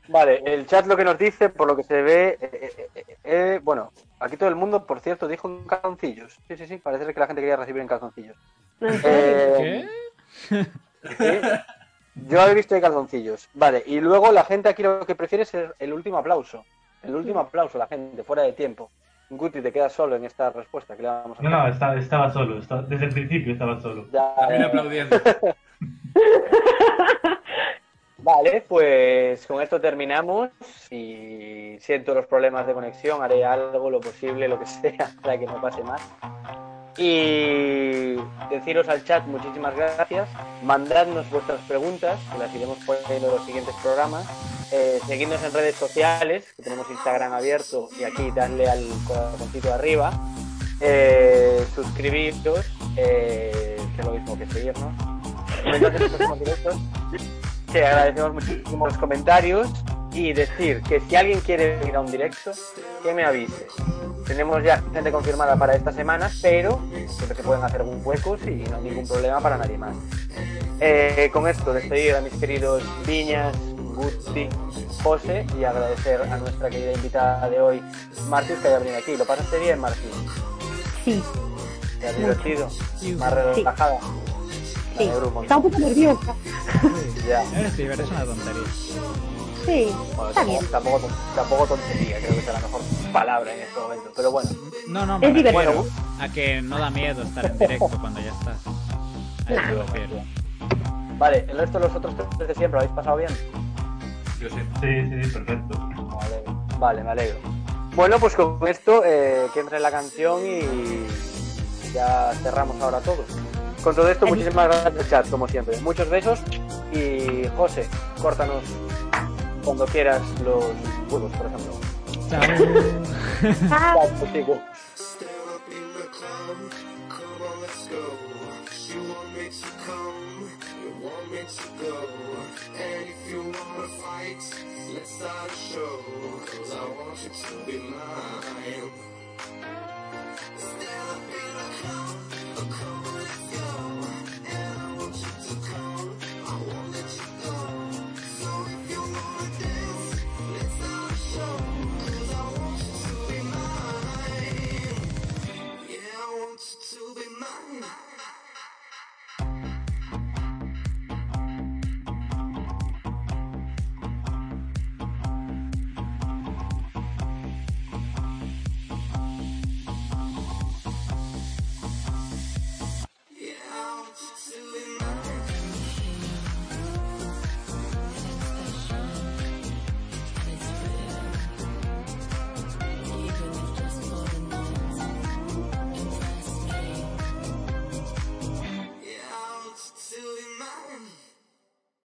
Vale, el chat lo que nos dice, por lo que se ve, eh, eh, eh, eh, bueno, aquí todo el mundo, por cierto, dijo en calzoncillos. Sí, sí, sí, parece ser que la gente quería recibir en calzoncillos. ¿En? Eh, ¿Qué? sí. Yo he visto de calzoncillos. Vale, y luego la gente aquí lo que prefiere es el, el último aplauso. El último aplauso, la gente, fuera de tiempo. Guti, te quedas solo en esta respuesta. ¿Qué le vamos a no, no, estaba, estaba solo, estaba- desde el principio estaba solo. Ya. aplaudiendo. Vale, pues con esto terminamos. Y siento los problemas de conexión, haré algo, lo posible, lo que sea, para que no pase más. Y deciros al chat muchísimas gracias. Mandadnos vuestras preguntas, que las iremos poniendo en los siguientes programas. Eh, seguidnos en redes sociales, que tenemos Instagram abierto y aquí darle al corazoncito de arriba. Eh, suscribiros, eh, que es lo mismo que seguirnos. que agradecemos muchísimo los comentarios y decir que si alguien quiere venir a un directo, que me avise. Tenemos ya gente confirmada para esta semana, pero siempre se pueden hacer algún huecos y no hay ningún problema para nadie más. Eh, con esto, despedir a mis queridos Viñas, Gusti, José y agradecer a nuestra querida invitada de hoy, Martis, que haya venido aquí. ¿Lo pasaste bien, Martis? Sí, ¿Te has divertido? ¿Más relajada? Me sí. Está un poco nerviosa. Ya. Eres Ciber, es una tontería. Sí, Bueno, está tampoco, bien. tampoco, tampoco tontería, creo que es la mejor palabra en este momento. Pero bueno, No, no, me Es refiero divertido. a que no da miedo estar en directo cuando ya estás. A eso me refiero. vale, el resto de los otros tres de siempre, ¿lo habéis pasado bien? Yo sí. Sí, sí, sí, perfecto. Alegro. Vale, me alegro. Bueno, pues con esto eh, que entre la canción y ya cerramos ahora todo. Con todo esto, muchísimas gracias, chat, como siempre. Muchos besos y José, córtanos cuando quieras los huevos, por ejemplo. Chao. Ah, Chao, contigo. Let's start a show, cause I want you to be mine.